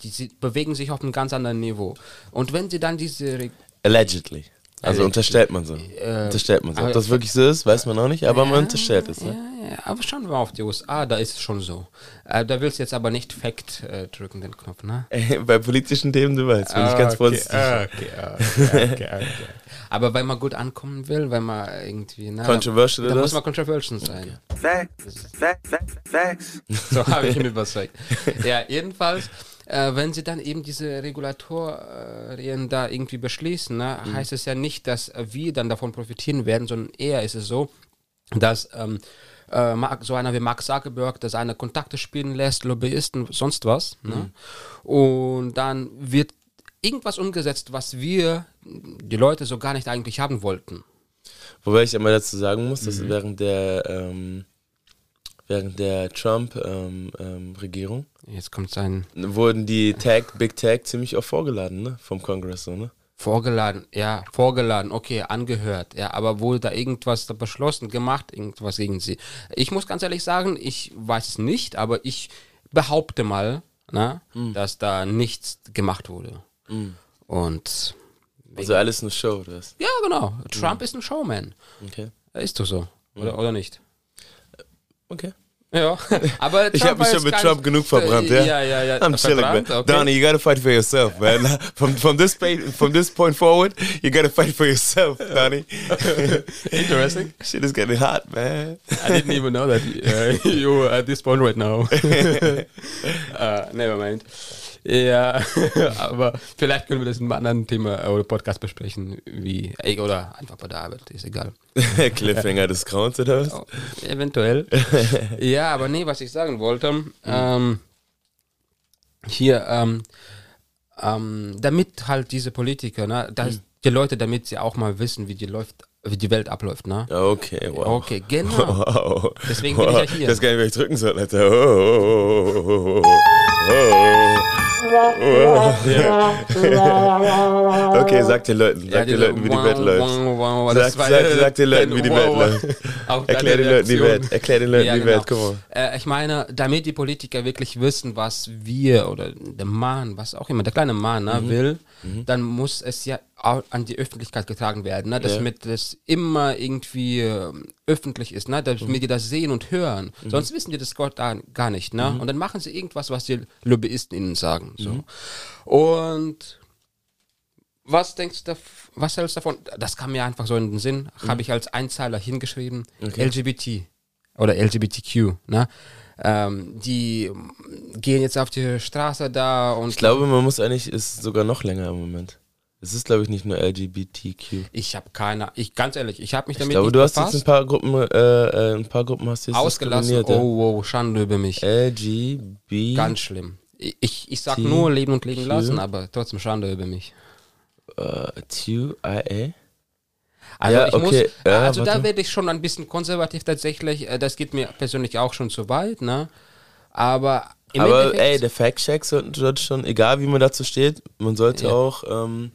die, sie bewegen sich auf einem ganz anderen Niveau. Und wenn sie dann diese Re- Allegedly. Also unterstellt man so. Äh, unterstellt man so. Ob das wirklich so ist, weiß man auch nicht, aber man unterstellt es. Ne? Ja, aber schauen wir mal auf die USA, da ist es schon so. Äh, da willst du jetzt aber nicht Fact äh, drücken, den Knopf, ne? Bei politischen Themen, du weißt, bin ich Ah, ganz okay, vorsichtig. ah, okay, ah, okay, okay, okay. Aber wenn man gut ankommen will, wenn man irgendwie. Na, Controversial Da oder muss man controversial sein. Facts, facts, facts, facts. So habe ich ihn überzeugt. Ja, jedenfalls, äh, wenn sie dann eben diese Regulatorien da irgendwie beschließen, ne, Mhm. heißt es ja nicht, dass wir dann davon profitieren werden, sondern eher ist es so, dass ähm, äh, so einer wie Mark Zuckerberg, der seine Kontakte spielen lässt, Lobbyisten, sonst was. Ne? Und dann wird irgendwas umgesetzt, was wir, die Leute, so gar nicht eigentlich haben wollten. Wobei ich einmal dazu sagen muss, dass Mhm. während der ähm, während der Trump-Regierung Jetzt kommt sein wurden die Tag, Big Tag ziemlich oft vorgeladen, ne? Vom Kongress, so, ne? Vorgeladen, ja, vorgeladen, okay, angehört, ja, aber wurde da irgendwas da beschlossen, gemacht, irgendwas gegen sie? Ich muss ganz ehrlich sagen, ich weiß es nicht, aber ich behaupte mal, na, dass da nichts gemacht wurde. Mhm. Und Also alles eine Show, oder was? Ja, genau. Trump ist ein Showman. Okay. Ist doch so. Oder, oder nicht? Okay. Ja, aber Ich habe mich schon mit Trump genug verbrannt, ja. Ja, ja, ja. I'm chilling, man. okay. Donnie, you gotta fight for yourself, man. From from this point from this point forward, you gotta fight for yourself, Donnie. Interesting. Shit is getting hot, man. I didn't even know that uh, you were at this point right now. uh, never mind. Ja, aber vielleicht können wir das in einem anderen Thema äh, oder Podcast besprechen, wie, oder einfach bei der Arbeit, ist egal. Cliffhanger des Grauens oder was? Oh, eventuell. ja, aber nee, was ich sagen wollte, ähm, hier, ähm, ähm, damit halt diese Politiker, ne, dass die Leute, damit sie auch mal wissen, wie die läuft, wie die Welt abläuft, ne? Okay, wow. Okay, genau. Wow. Deswegen bin ich ja Wow. hier. Das nicht, wer ich drücken soll, Alter. Oh, oh, oh, oh. Okay, sag den Leuten, sag Ja, den Leuten, wie die Welt läuft. Sag, sag, sag den Leuten, wie die Welt läuft. Erklär den Leuten die. Welt. Erklär den Leuten Ja, die genau. Welt, guck mal. Äh, ich meine, damit die Politiker wirklich wissen, was wir oder der Mann, was auch immer, der kleine Mann ne, Mhm. will, Mhm. dann muss es ja an die Öffentlichkeit getragen werden, ne, damit das immer irgendwie ähm, öffentlich ist, ne, damit Mhm. die das sehen und hören. Mhm. Sonst wissen die das Gott da gar nicht. Ne? Mhm. Und dann machen sie irgendwas, was die Lobbyisten ihnen sagen. So. Mhm. Und was denkst du, was hältst du davon? Das kam mir einfach so in den Sinn, Mhm. habe ich als Einzeiler hingeschrieben, Okay. LGBT oder LGBTQ, ne? Ähm, die gehen jetzt auf die Straße da und Ich glaube, man muss eigentlich, ist sogar noch länger im Moment. Es ist, glaube ich, nicht nur LGBTQ. ich habe keine, ich ganz ehrlich, ich habe mich Ich damit glaube, nicht du hast jetzt ein paar Gruppen, äh, äh, ein paar Gruppen hast du jetzt ausgelassen. Oh, wow, Schande über mich. LGB. Ganz schlimm. Ich, ich, ich sag nur leben und leben lassen, aber trotzdem Schande über mich. Äh, TUIA? Also Ja, ich okay, muss, ja, also da warte. werde ich schon ein bisschen konservativ tatsächlich. Äh, Das geht mir persönlich auch schon zu weit, ne? Aber im Aber Endeffekt, ey, der Fact-Check sollte sollte schon, egal wie man dazu steht, man sollte Ja. auch ähm,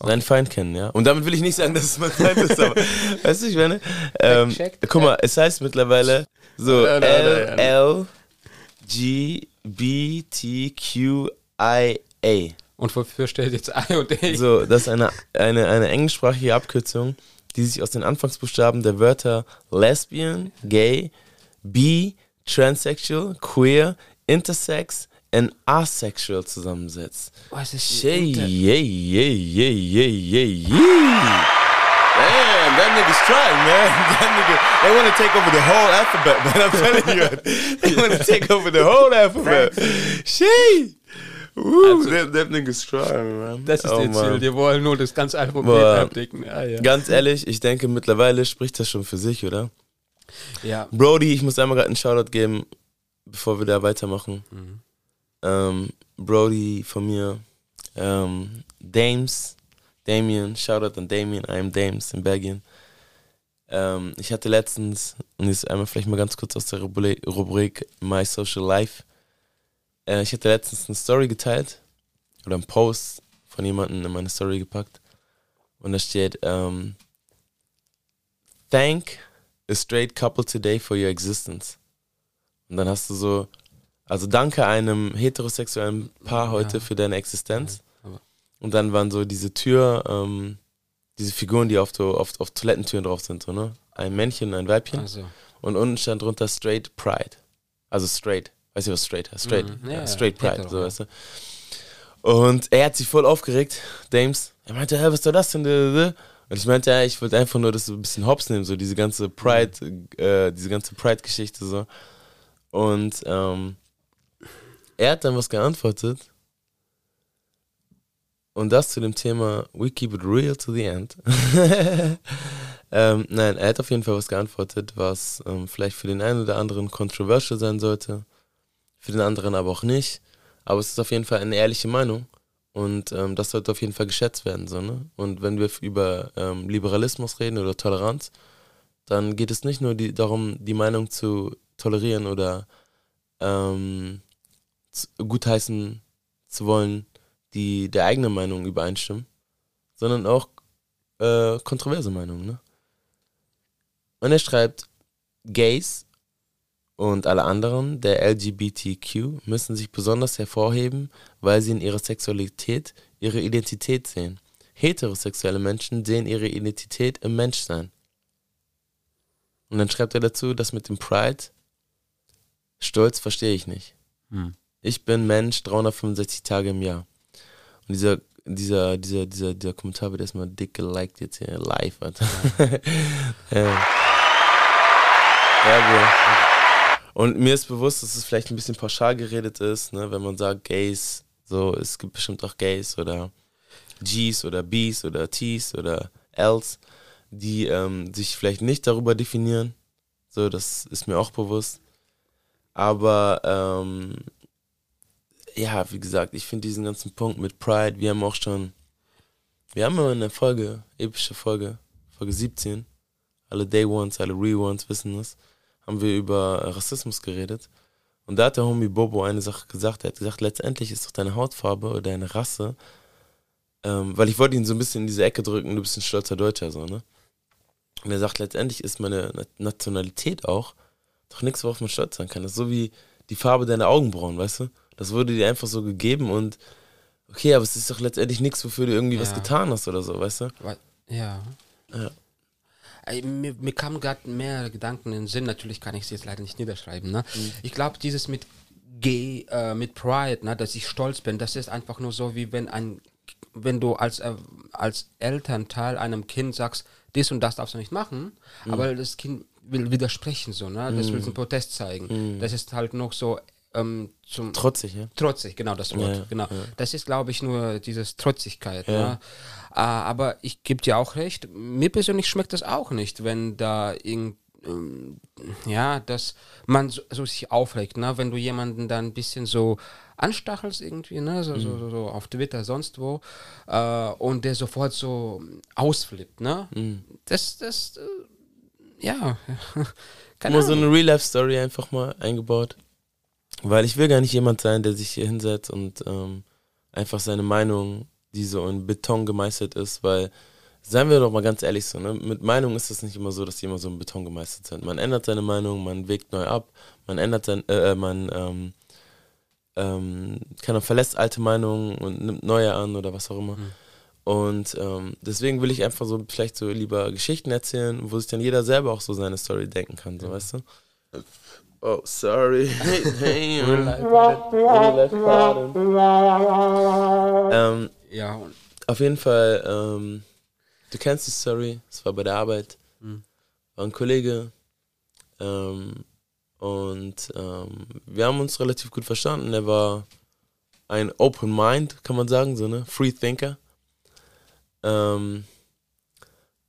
seinen Feind kennen, ja. Und damit will ich nicht sagen, dass es mein Feind ist, aber weißt du, ich meine, ähm, guck mal, es heißt mittlerweile so Nein, nein, nein, nein. L G B T Q I A. und wofür steht jetzt I und A? So, das ist eine, eine, eine englischsprachige Abkürzung, die sich aus den Anfangsbuchstaben der Wörter Lesbian, Gay, Bi, Transsexual, Queer, Intersex und Asexual zusammensetzt. Was ist Yay, yay, yay, yay, yay, yay, yay. Damn, that nigga's trying, man. That nigga, they want to take over the whole alphabet, man. I'm telling you. They want to take over the whole alphabet. Shit. Also- that, that nigga's trying, man. Das ist Oh, ihr Ziel. Die wollen nur das ganze Alphabet Boah. abdecken. Ja, ja. Ganz ehrlich, ich denke, mittlerweile spricht das schon für sich, oder? ja. Brody, ich muss einmal gerade einen Shoutout geben, bevor wir da weitermachen. Mhm. Ähm, Brody von mir, ähm, Dames, Damien, Shoutout an Damien, I am Dames in Belgien. Ähm, ich hatte letztens, und jetzt einmal vielleicht mal ganz kurz aus der Rubrik, Rubrik My Social Life. Äh, ich hatte letztens eine Story geteilt, oder einen Post von jemandem in meine Story gepackt. Und da steht, ähm, Thank a straight couple today for your existence. Und dann hast du so, also danke einem heterosexuellen Paar heute Ja. für deine Existenz. aber- Und dann waren so diese Tür, ähm, diese Figuren, die auf, so, auf, auf Toilettentüren drauf sind, so, ne? Ein Männchen, ein Weibchen. Also. Und unten stand drunter Straight Pride. Also straight. Weißt du, was straight heißt? Straight. Mhm. Ja, Ja, ja, straight Pride, so ja. weißt du. Und er hat sich voll aufgeregt, Dames. Er meinte, hä, was soll das denn? Und ich meinte, ja, ich wollte einfach nur das so ein bisschen hops nehmen, so diese ganze Pride, äh, diese ganze Pride-Geschichte so. Und ähm, er hat dann was geantwortet. Und das zu dem Thema We keep it real to the end. ähm, nein, er hat auf jeden Fall was geantwortet, was ähm, vielleicht für den einen oder anderen controversial sein sollte, für den anderen aber auch nicht. Aber es ist auf jeden Fall eine ehrliche Meinung und ähm, das sollte auf jeden Fall geschätzt werden. So, ne? Und wenn wir über ähm, Liberalismus reden oder Toleranz, dann geht es nicht nur die, darum, die Meinung zu tolerieren oder ähm, gutheißen zu wollen, die der eigenen Meinung übereinstimmen, sondern auch äh, kontroverse Meinungen. Ne? Und er schreibt, Gays und alle anderen der LGBTQ müssen sich besonders hervorheben, weil sie in ihrer Sexualität ihre Identität sehen. heterosexuelle Menschen sehen ihre Identität im Menschsein. Und dann schreibt er dazu, das mit dem Pride, Stolz verstehe ich nicht. Hm. Ich bin Mensch 365 Tage im Jahr. Und dieser, dieser, dieser, dieser, dieser Kommentar wird erstmal dick geliked jetzt hier live, Alter. ja. Und mir ist bewusst, dass es vielleicht ein bisschen pauschal geredet ist, ne, wenn man sagt Gays, so, es gibt bestimmt auch Gays oder Gs oder Bs oder Ts oder Ls, die ähm, sich vielleicht nicht darüber definieren. So, das ist mir auch bewusst. Aber ähm, ja, wie gesagt, ich finde diesen ganzen Punkt mit Pride, wir haben auch schon, wir haben immer eine Folge, epische Folge, Folge 17, alle Day Ones, alle Re Ones wissen das, haben wir über Rassismus geredet. Und da hat der Homie Bobo eine Sache gesagt, er hat gesagt, letztendlich ist doch deine Hautfarbe oder deine Rasse, ähm, weil ich wollte ihn so ein bisschen in diese Ecke drücken, du bist ein stolzer Deutscher, so, ne? Und er sagt, letztendlich ist meine Nationalität auch doch nichts, worauf man stolz sein kann. Das ist so wie die Farbe deiner Augenbrauen, weißt du? Das wurde dir einfach so gegeben und okay, aber es ist doch letztendlich nichts, wofür du irgendwie Ja. was getan hast oder so, weißt du? Ja. Ja. Mir, mir kamen gerade mehr Gedanken in den Sinn, natürlich kann ich sie jetzt leider nicht niederschreiben. Ne? Mhm. Ich glaube, dieses mit G, äh, mit Pride, ne, dass ich stolz bin, das ist einfach nur so, wie wenn ein, wenn du als, äh, als Elternteil einem Kind sagst, dies und das darfst du nicht machen, Mhm. aber das Kind will widersprechen, so, ne? Das will Mhm. einen Protest zeigen. Mhm. Das ist halt noch so ähm, zum Trotzig, ja? Trotzig, genau das Wort. Ja, genau. ja. Das ist, glaube ich, nur dieses Trotzigkeit. Ne? Äh, aber ich gebe dir auch recht, mir persönlich schmeckt das auch nicht, wenn da irgend ähm, ja, dass man so, so sich aufregt, ne? wenn du jemanden dann ein bisschen so anstachelst irgendwie, ne? so, Mhm. so, so auf Twitter, sonst wo, äh, und der sofort so ausflippt, ne? Mhm. Das, das, äh, ja, keine Nur so eine Real-Life-Story einfach mal eingebaut. Weil ich will gar nicht jemand sein, der sich hier hinsetzt und ähm, einfach seine Meinung, die so in Beton gemeißelt ist, weil, seien wir doch mal ganz ehrlich so, ne? mit Meinung ist es nicht immer so, dass die immer so in Beton gemeißelt sind. Man ändert seine Meinung, man wägt neu ab, man ändert sein, äh, äh, man ähm, ähm, kann auch verlässt alte Meinungen und nimmt neue an oder was auch immer. Und ähm, deswegen will ich einfach so vielleicht so lieber Geschichten erzählen, wo sich dann jeder selber auch so seine Story denken kann, so weißt du? Oh, sorry. Ähm, Ja, und- Auf jeden Fall, ähm, du kennst die Story, es war bei der Arbeit, Mhm. war ein Kollege ähm, und ähm, wir haben uns relativ gut verstanden. Er war ein Open Mind, kann man sagen, so ne, Free Thinker. Ähm,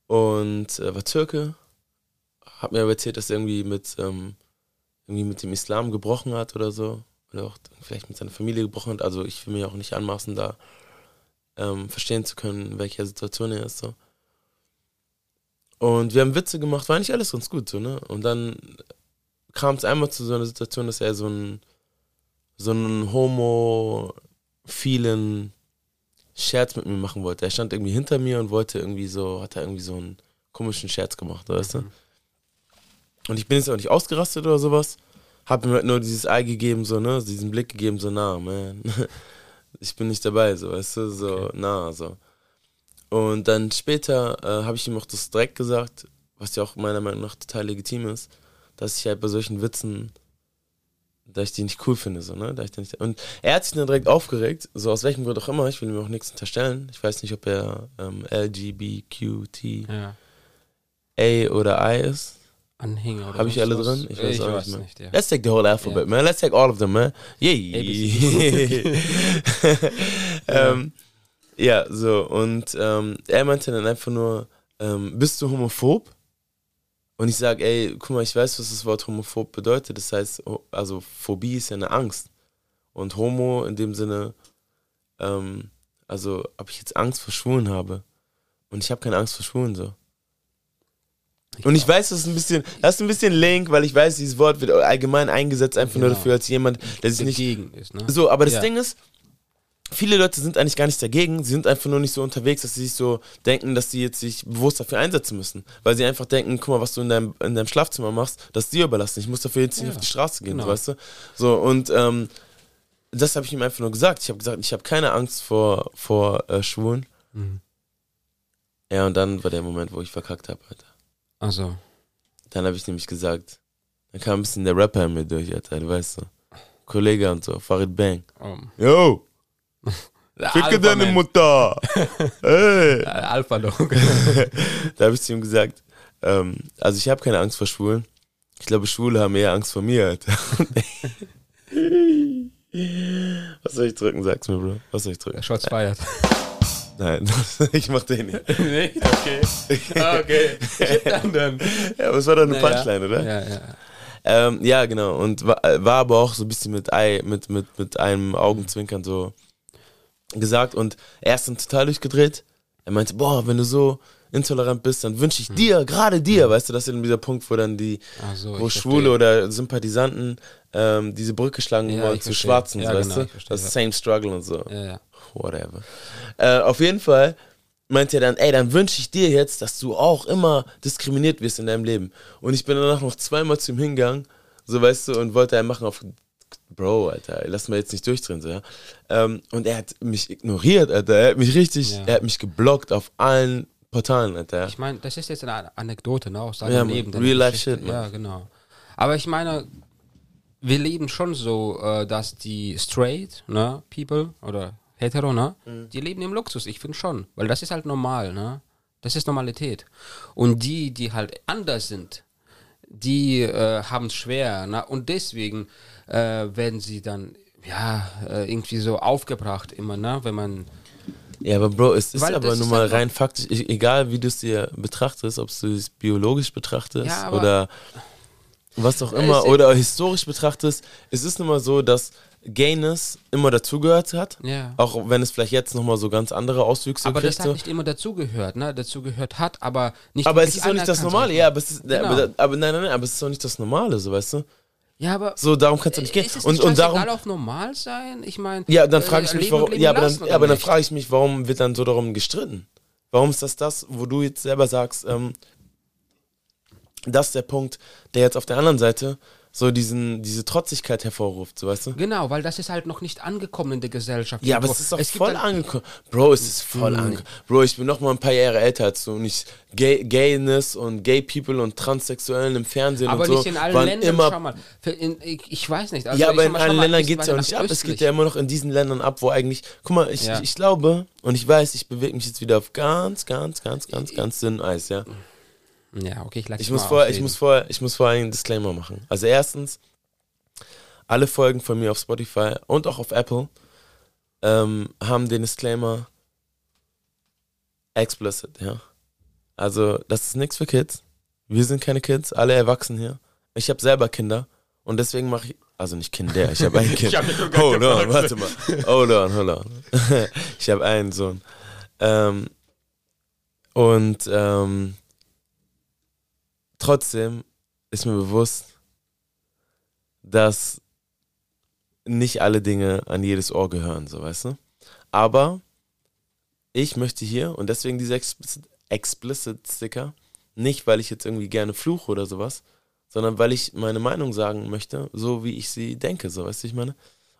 und er war Türke, hat mir aber erzählt, dass er irgendwie mit, ähm, irgendwie mit dem Islam gebrochen hat oder so. Oder auch vielleicht mit seiner Familie gebrochen hat. Also ich will mir auch nicht anmaßen, da ähm, verstehen zu können, in welcher Situation er ist. So. Und wir haben Witze gemacht, war nicht alles ganz gut, so, ne? Und dann kam es einmal zu so einer Situation, dass er so einen so einen homo-vielen Scherz mit mir machen wollte. Er stand irgendwie hinter mir und wollte irgendwie so, hat er irgendwie so einen komischen Scherz gemacht, weißt du? Und ich bin jetzt auch nicht ausgerastet oder sowas. Hab ihm halt nur dieses Ei gegeben, so, ne? Diesen Blick gegeben, so, na, man. Ich bin nicht dabei, so, weißt du? So, na, so. Und dann später äh, habe ich ihm auch das direkt gesagt, was ja auch meiner Meinung nach total legitim ist, dass ich halt bei solchen Witzen, dass ich die nicht cool finde, so, ne? Da ich da nicht, und er hat sich dann direkt aufgeregt, so aus welchem Grund auch immer, ich will ihm auch nichts unterstellen. Ich weiß nicht, ob er ähm, LGBTQT Ja. A oder I ist. Anhänger oder Habe ich alle was? drin? Ich weiß Ich auch weiß nicht mehr. nicht, ja. Let's take the whole alphabet, Ja. man. Let's take all of them, man. Yeah. ABC. ähm, ja, so. Und ähm, er meinte dann einfach nur, ähm, bist du homophob? Und ich sage, ey, guck mal, ich weiß, was das Wort homophob bedeutet. Das heißt, also Phobie ist ja eine Angst. Und Homo in dem Sinne, ähm, also ob ich jetzt Angst vor Schwulen habe. Und ich habe keine Angst vor Schwulen so. Und ich weiß, das ist ein bisschen, das ist ein bisschen link, weil ich weiß, dieses Wort wird allgemein eingesetzt, einfach nur Genau. dafür, als jemand, der sich nicht. Dagegen ist, ne? So, aber das Ja. Ding ist, viele Leute sind eigentlich gar nicht dagegen, sie sind einfach nur nicht so unterwegs, dass sie sich so denken, dass sie jetzt sich bewusst dafür einsetzen müssen. Weil sie einfach denken, guck mal, was du in deinem, in deinem Schlafzimmer machst, das ist dir überlassen. Ich muss dafür jetzt nicht Ja, auf die Straße gehen, genau. so, weißt du? So, und ähm, das habe ich ihm einfach nur gesagt. Ich habe gesagt, ich habe keine Angst vor, vor äh, Schwulen. Mhm. Ja, und dann war der Moment, wo ich verkackt habe, Alter. Also. Dann habe ich nämlich gesagt, dann kam ein bisschen der Rapper in mir durch, Alter, du weißt so. Kollege und so, Farid Bang. Um. Yo! Ficke deine. Mutter! Hey! Alpha Dog. da habe ich zu ihm gesagt, ähm, also ich habe keine Angst vor Schwulen. Ich glaube, Schwule haben eher Angst vor mir, Alter. Was soll ich drücken? Sag's mir, Bro. Was soll ich drücken? Shots feiert. Nein, ich mach den nicht. Nicht? Okay. Ah, okay. Shit, dann, dann. Ja, aber es war doch eine Naja. Punchline, oder? Ja, ja. Ähm, ja, genau. Und war, war aber auch so ein bisschen mit, Ei, mit, mit, mit einem Augenzwinkern so gesagt. Und er ist dann total durchgedreht. Er meinte, boah, wenn du so intolerant bist, dann wünsche ich dir, gerade dir, weißt du, das ist eben dieser Punkt, wo dann die, so, wo Schwule verstehe. oder Sympathisanten ähm, diese Brücke schlagen Ja, wollen zu verstehe. Schwarzen, Ja, weißt genau, du? Das ja. Same Struggle und so. Ja, ja. Whatever. Äh, auf jeden Fall meinte er dann, ey, dann wünsche ich dir jetzt, dass du auch immer diskriminiert wirst in deinem Leben. Und ich bin danach noch zweimal zu ihm hingegangen, so weißt du, und wollte er machen auf, Bro, Alter, lass mal jetzt nicht durchdrehen, so, ja. Ähm, und er hat mich ignoriert, Alter, er hat mich richtig, Ja. er hat mich geblockt auf allen Portalen, Alter. Ich meine, das ist jetzt eine Anekdote, ne? Aus Ja, seinem Mann. Leben. Real life shit, Mann. Ja, genau. Aber ich meine, wir leben schon so, äh, dass die straight, ne, people oder hetero, ne, Mhm. die leben im Luxus. Ich finde schon, weil das ist halt normal, ne? Das ist Normalität. Und die, die halt anders sind, die äh, haben es schwer, ne? Und deswegen äh, werden sie dann ja äh, irgendwie so aufgebracht immer, ne? Wenn man Ja, aber Bro, es ist Weil aber nun mal rein faktisch, e- egal wie du es dir betrachtest, ob du es biologisch betrachtest Ja, aber- oder was auch immer, oder historisch betrachtest, es ist nun mal so, dass Gayness immer dazugehört hat, Ja. auch wenn es vielleicht jetzt nochmal so ganz andere Auswüchse aber kriegt. das hat so. nicht immer dazugehört, ne? Dazugehört hat, aber nicht aber es ist doch nicht das Normale, ja, aber, es ist, Genau. aber, aber nein, nein, nein, aber es ist doch nicht das Normale, so weißt du? Ja, aber So, darum kannst du nicht gehen. ist es Und, und darum, auf normal sein? Ich meine, Ja, dann frage ich mich, leben warum, leben ja, aber dann, aber dann frage ich mich, warum wird dann so darum gestritten? Warum ist das das, wo du jetzt selber sagst, ähm, das ist der Punkt, der jetzt auf der anderen Seite so diesen, diese Trotzigkeit hervorruft, so weißt du? Genau, weil das ist halt noch nicht angekommen in der Gesellschaft. Ja, aber es ist doch gibt voll angekommen. Bro, es ist voll Mhm. angekommen. Bro, ich bin noch mal ein paar Jahre älter als du und ich, Gay, Gayness und Gay People und Transsexuellen im Fernsehen Aber und so nicht in allen Ländern, immer schau mal. In, ich, weiß nicht. Also ja, aber in allen mal Ländern geht es ja auch nicht ab. Es geht ja immer noch in diesen Ländern ab, wo eigentlich. Guck mal, ich, Ja. ich, ich glaube und ich weiß, ich bewege mich jetzt wieder auf ganz, ganz, ganz, ganz, ganz dünnem Eis, ja. Ja, okay, ich lasse Ich muss, ich, muss vorher, ich muss vorher einen Disclaimer machen. Also, erstens, alle Folgen von mir auf Spotify und auch auf Apple ähm, haben den Disclaimer explicit, ja. Also, das ist nichts für Kids. Wir sind keine Kids, alle erwachsen hier. Ich habe selber Kinder und deswegen mache ich, also nicht Kinder, ich habe ein Kind. Ich hab hold on, gefragt. warte mal. Hold on, hold on. ich habe einen Sohn. Ähm, und ähm, trotzdem ist mir bewusst, dass nicht alle Dinge an jedes Ohr gehören, so weißt du. Aber ich möchte hier, und deswegen diese Explicit, Explicit Sticker, nicht weil ich jetzt irgendwie gerne fluche oder sowas, sondern weil ich meine Meinung sagen möchte, so wie ich sie denke, so weißt du, ich meine.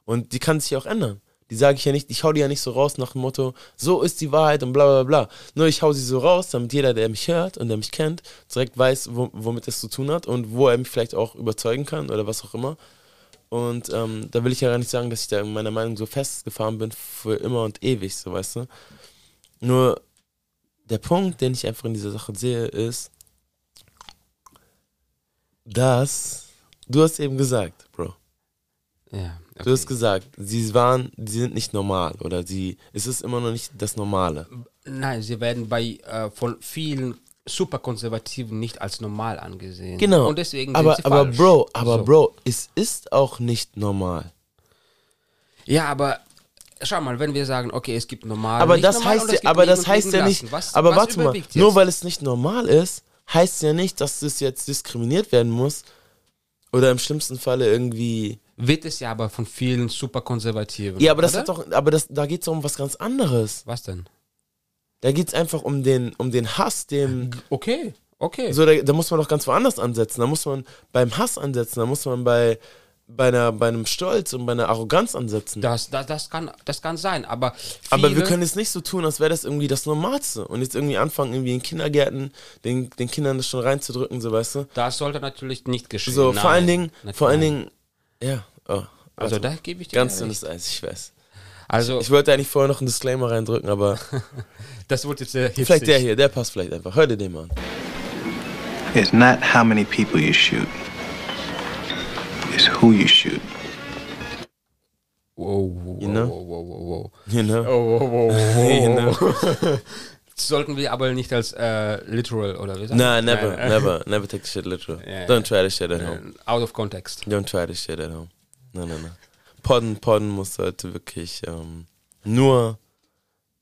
Und die kann sich auch ändern. Die sage ich ja nicht, ich hau die ja nicht so raus nach dem Motto, so ist die Wahrheit und bla bla bla. Nur ich hau sie so raus, damit jeder, der mich hört und der mich kennt, direkt weiß, wo, womit es zu tun hat und wo er mich vielleicht auch überzeugen kann oder was auch immer. Und ähm, da will ich ja gar nicht sagen, dass ich da in meiner Meinung so festgefahren bin für immer und ewig, so weißt du. Nur der Punkt, den ich einfach in dieser Sache sehe, ist, dass du hast eben gesagt, Bro. Ja, Du hast gesagt, sie waren, sie sind nicht normal oder sie, es ist immer noch nicht das Normale. Nein, sie werden bei äh, von vielen Superkonservativen nicht als normal angesehen. Genau. Und deswegen aber, sind sie aber falsch. Bro, aber So. Bro, es ist auch nicht normal. Ja, aber schau mal, wenn wir sagen, okay, es gibt normal. aber das normal heißt ja, aber das heißt ja nicht. Was, aber was warte mal, überwiegt nur jetzt? weil es nicht normal ist, heißt ja nicht, dass es jetzt diskriminiert werden muss oder im schlimmsten Falle irgendwie Wird es ja aber von vielen Superkonservativen. Ja, aber das oder? hat doch, aber das, da geht es um was ganz anderes. Was denn? Da geht es einfach um den, um den Hass, dem. Okay, okay. So, da, da muss man doch ganz woanders ansetzen. Da muss man beim Hass ansetzen, da muss man bei, bei, einer, bei einem Stolz und bei einer Arroganz ansetzen. Das, das, das, kann, das kann sein, aber. Aber wir können jetzt nicht so tun, als wäre das irgendwie das Normalste. Und jetzt irgendwie anfangen, irgendwie in Kindergärten den, den Kindern das schon reinzudrücken, so weißt du. Das sollte natürlich nicht geschehen. So, Nein, vor allen Dingen, vor allen. Dingen, ja. Oh, Also warte. da gebe ich dir Ganz dünnes Eis, ich weiß. Also- ich wollte eigentlich vorher noch einen Disclaimer reindrücken, aber. Das wird jetzt sehr Vielleicht der hier, der passt vielleicht einfach. Hör dir den mal an. It's not how many people you shoot. It's who you shoot. Wow, wow, know? wow, wow, wow, wow. You know? Oh, wow, wow, wow, You wow. Sollten wir aber nicht als äh, literal oder wie sagt Nah, never, Nein, never, never take the shit literal. Ja, Don't try this shit at home. Äh, Out of context. Don't try this shit at home. No, no, no. Podden, Podden muss heute wirklich ähm, nur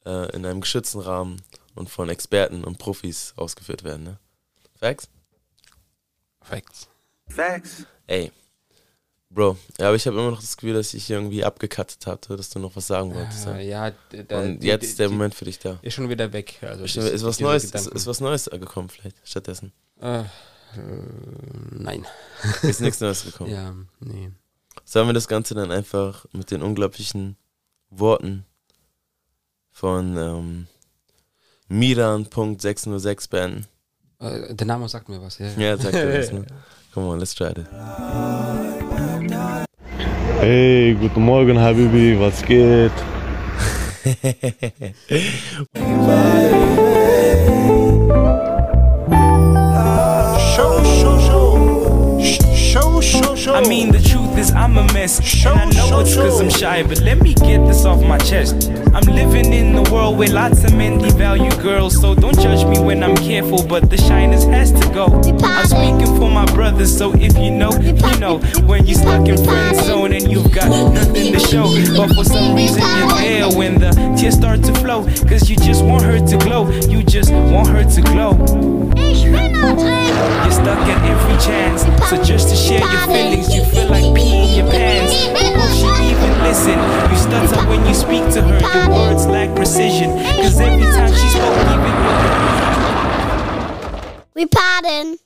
äh, in einem geschützten Rahmen und von Experten und Profis ausgeführt werden, ne? Facts? Facts. Facts. Ey. Bro, ja, aber ich habe immer noch das Gefühl, dass ich irgendwie abgekattet hatte, dass du noch was sagen wolltest. Ah, ja, d- da- Und die- jetzt die- ist der die- Moment für dich da. Ist schon wieder weg. Also ist, ist was Neues, ist, ist was Neues gekommen vielleicht stattdessen. Äh, äh, nein. Ist nichts Neues gekommen. Ja, nee. Sollen wir das Ganze dann einfach mit den unglaublichen Worten von ähm, Miran.606 beenden? Äh, der Name sagt mir was, ja. Ja, sag dir was, ne? Come on, let's try it. Hey, guten Morgen, Habibi, was geht? I mean, the truth is, I'm a mess. and I know it's cause I'm shy, but let me get this off my chest. I'm living in the world where lots of men devalue girls, so don't judge me when I'm careful, but the shyness has to go. I'm speaking for my brothers, so if you know, you know. When you're stuck in friend zone and you've got nothing to show, but for some reason you're there when the tears start to flow, cause you just want her to glow, you just want her to glow. You're stuck at every chance. So just to share your feelings, you feel like peeing your pants. Will she even listen? You stutter when you speak to her. Words lack precision. Cause every time she spoke, even We pardon.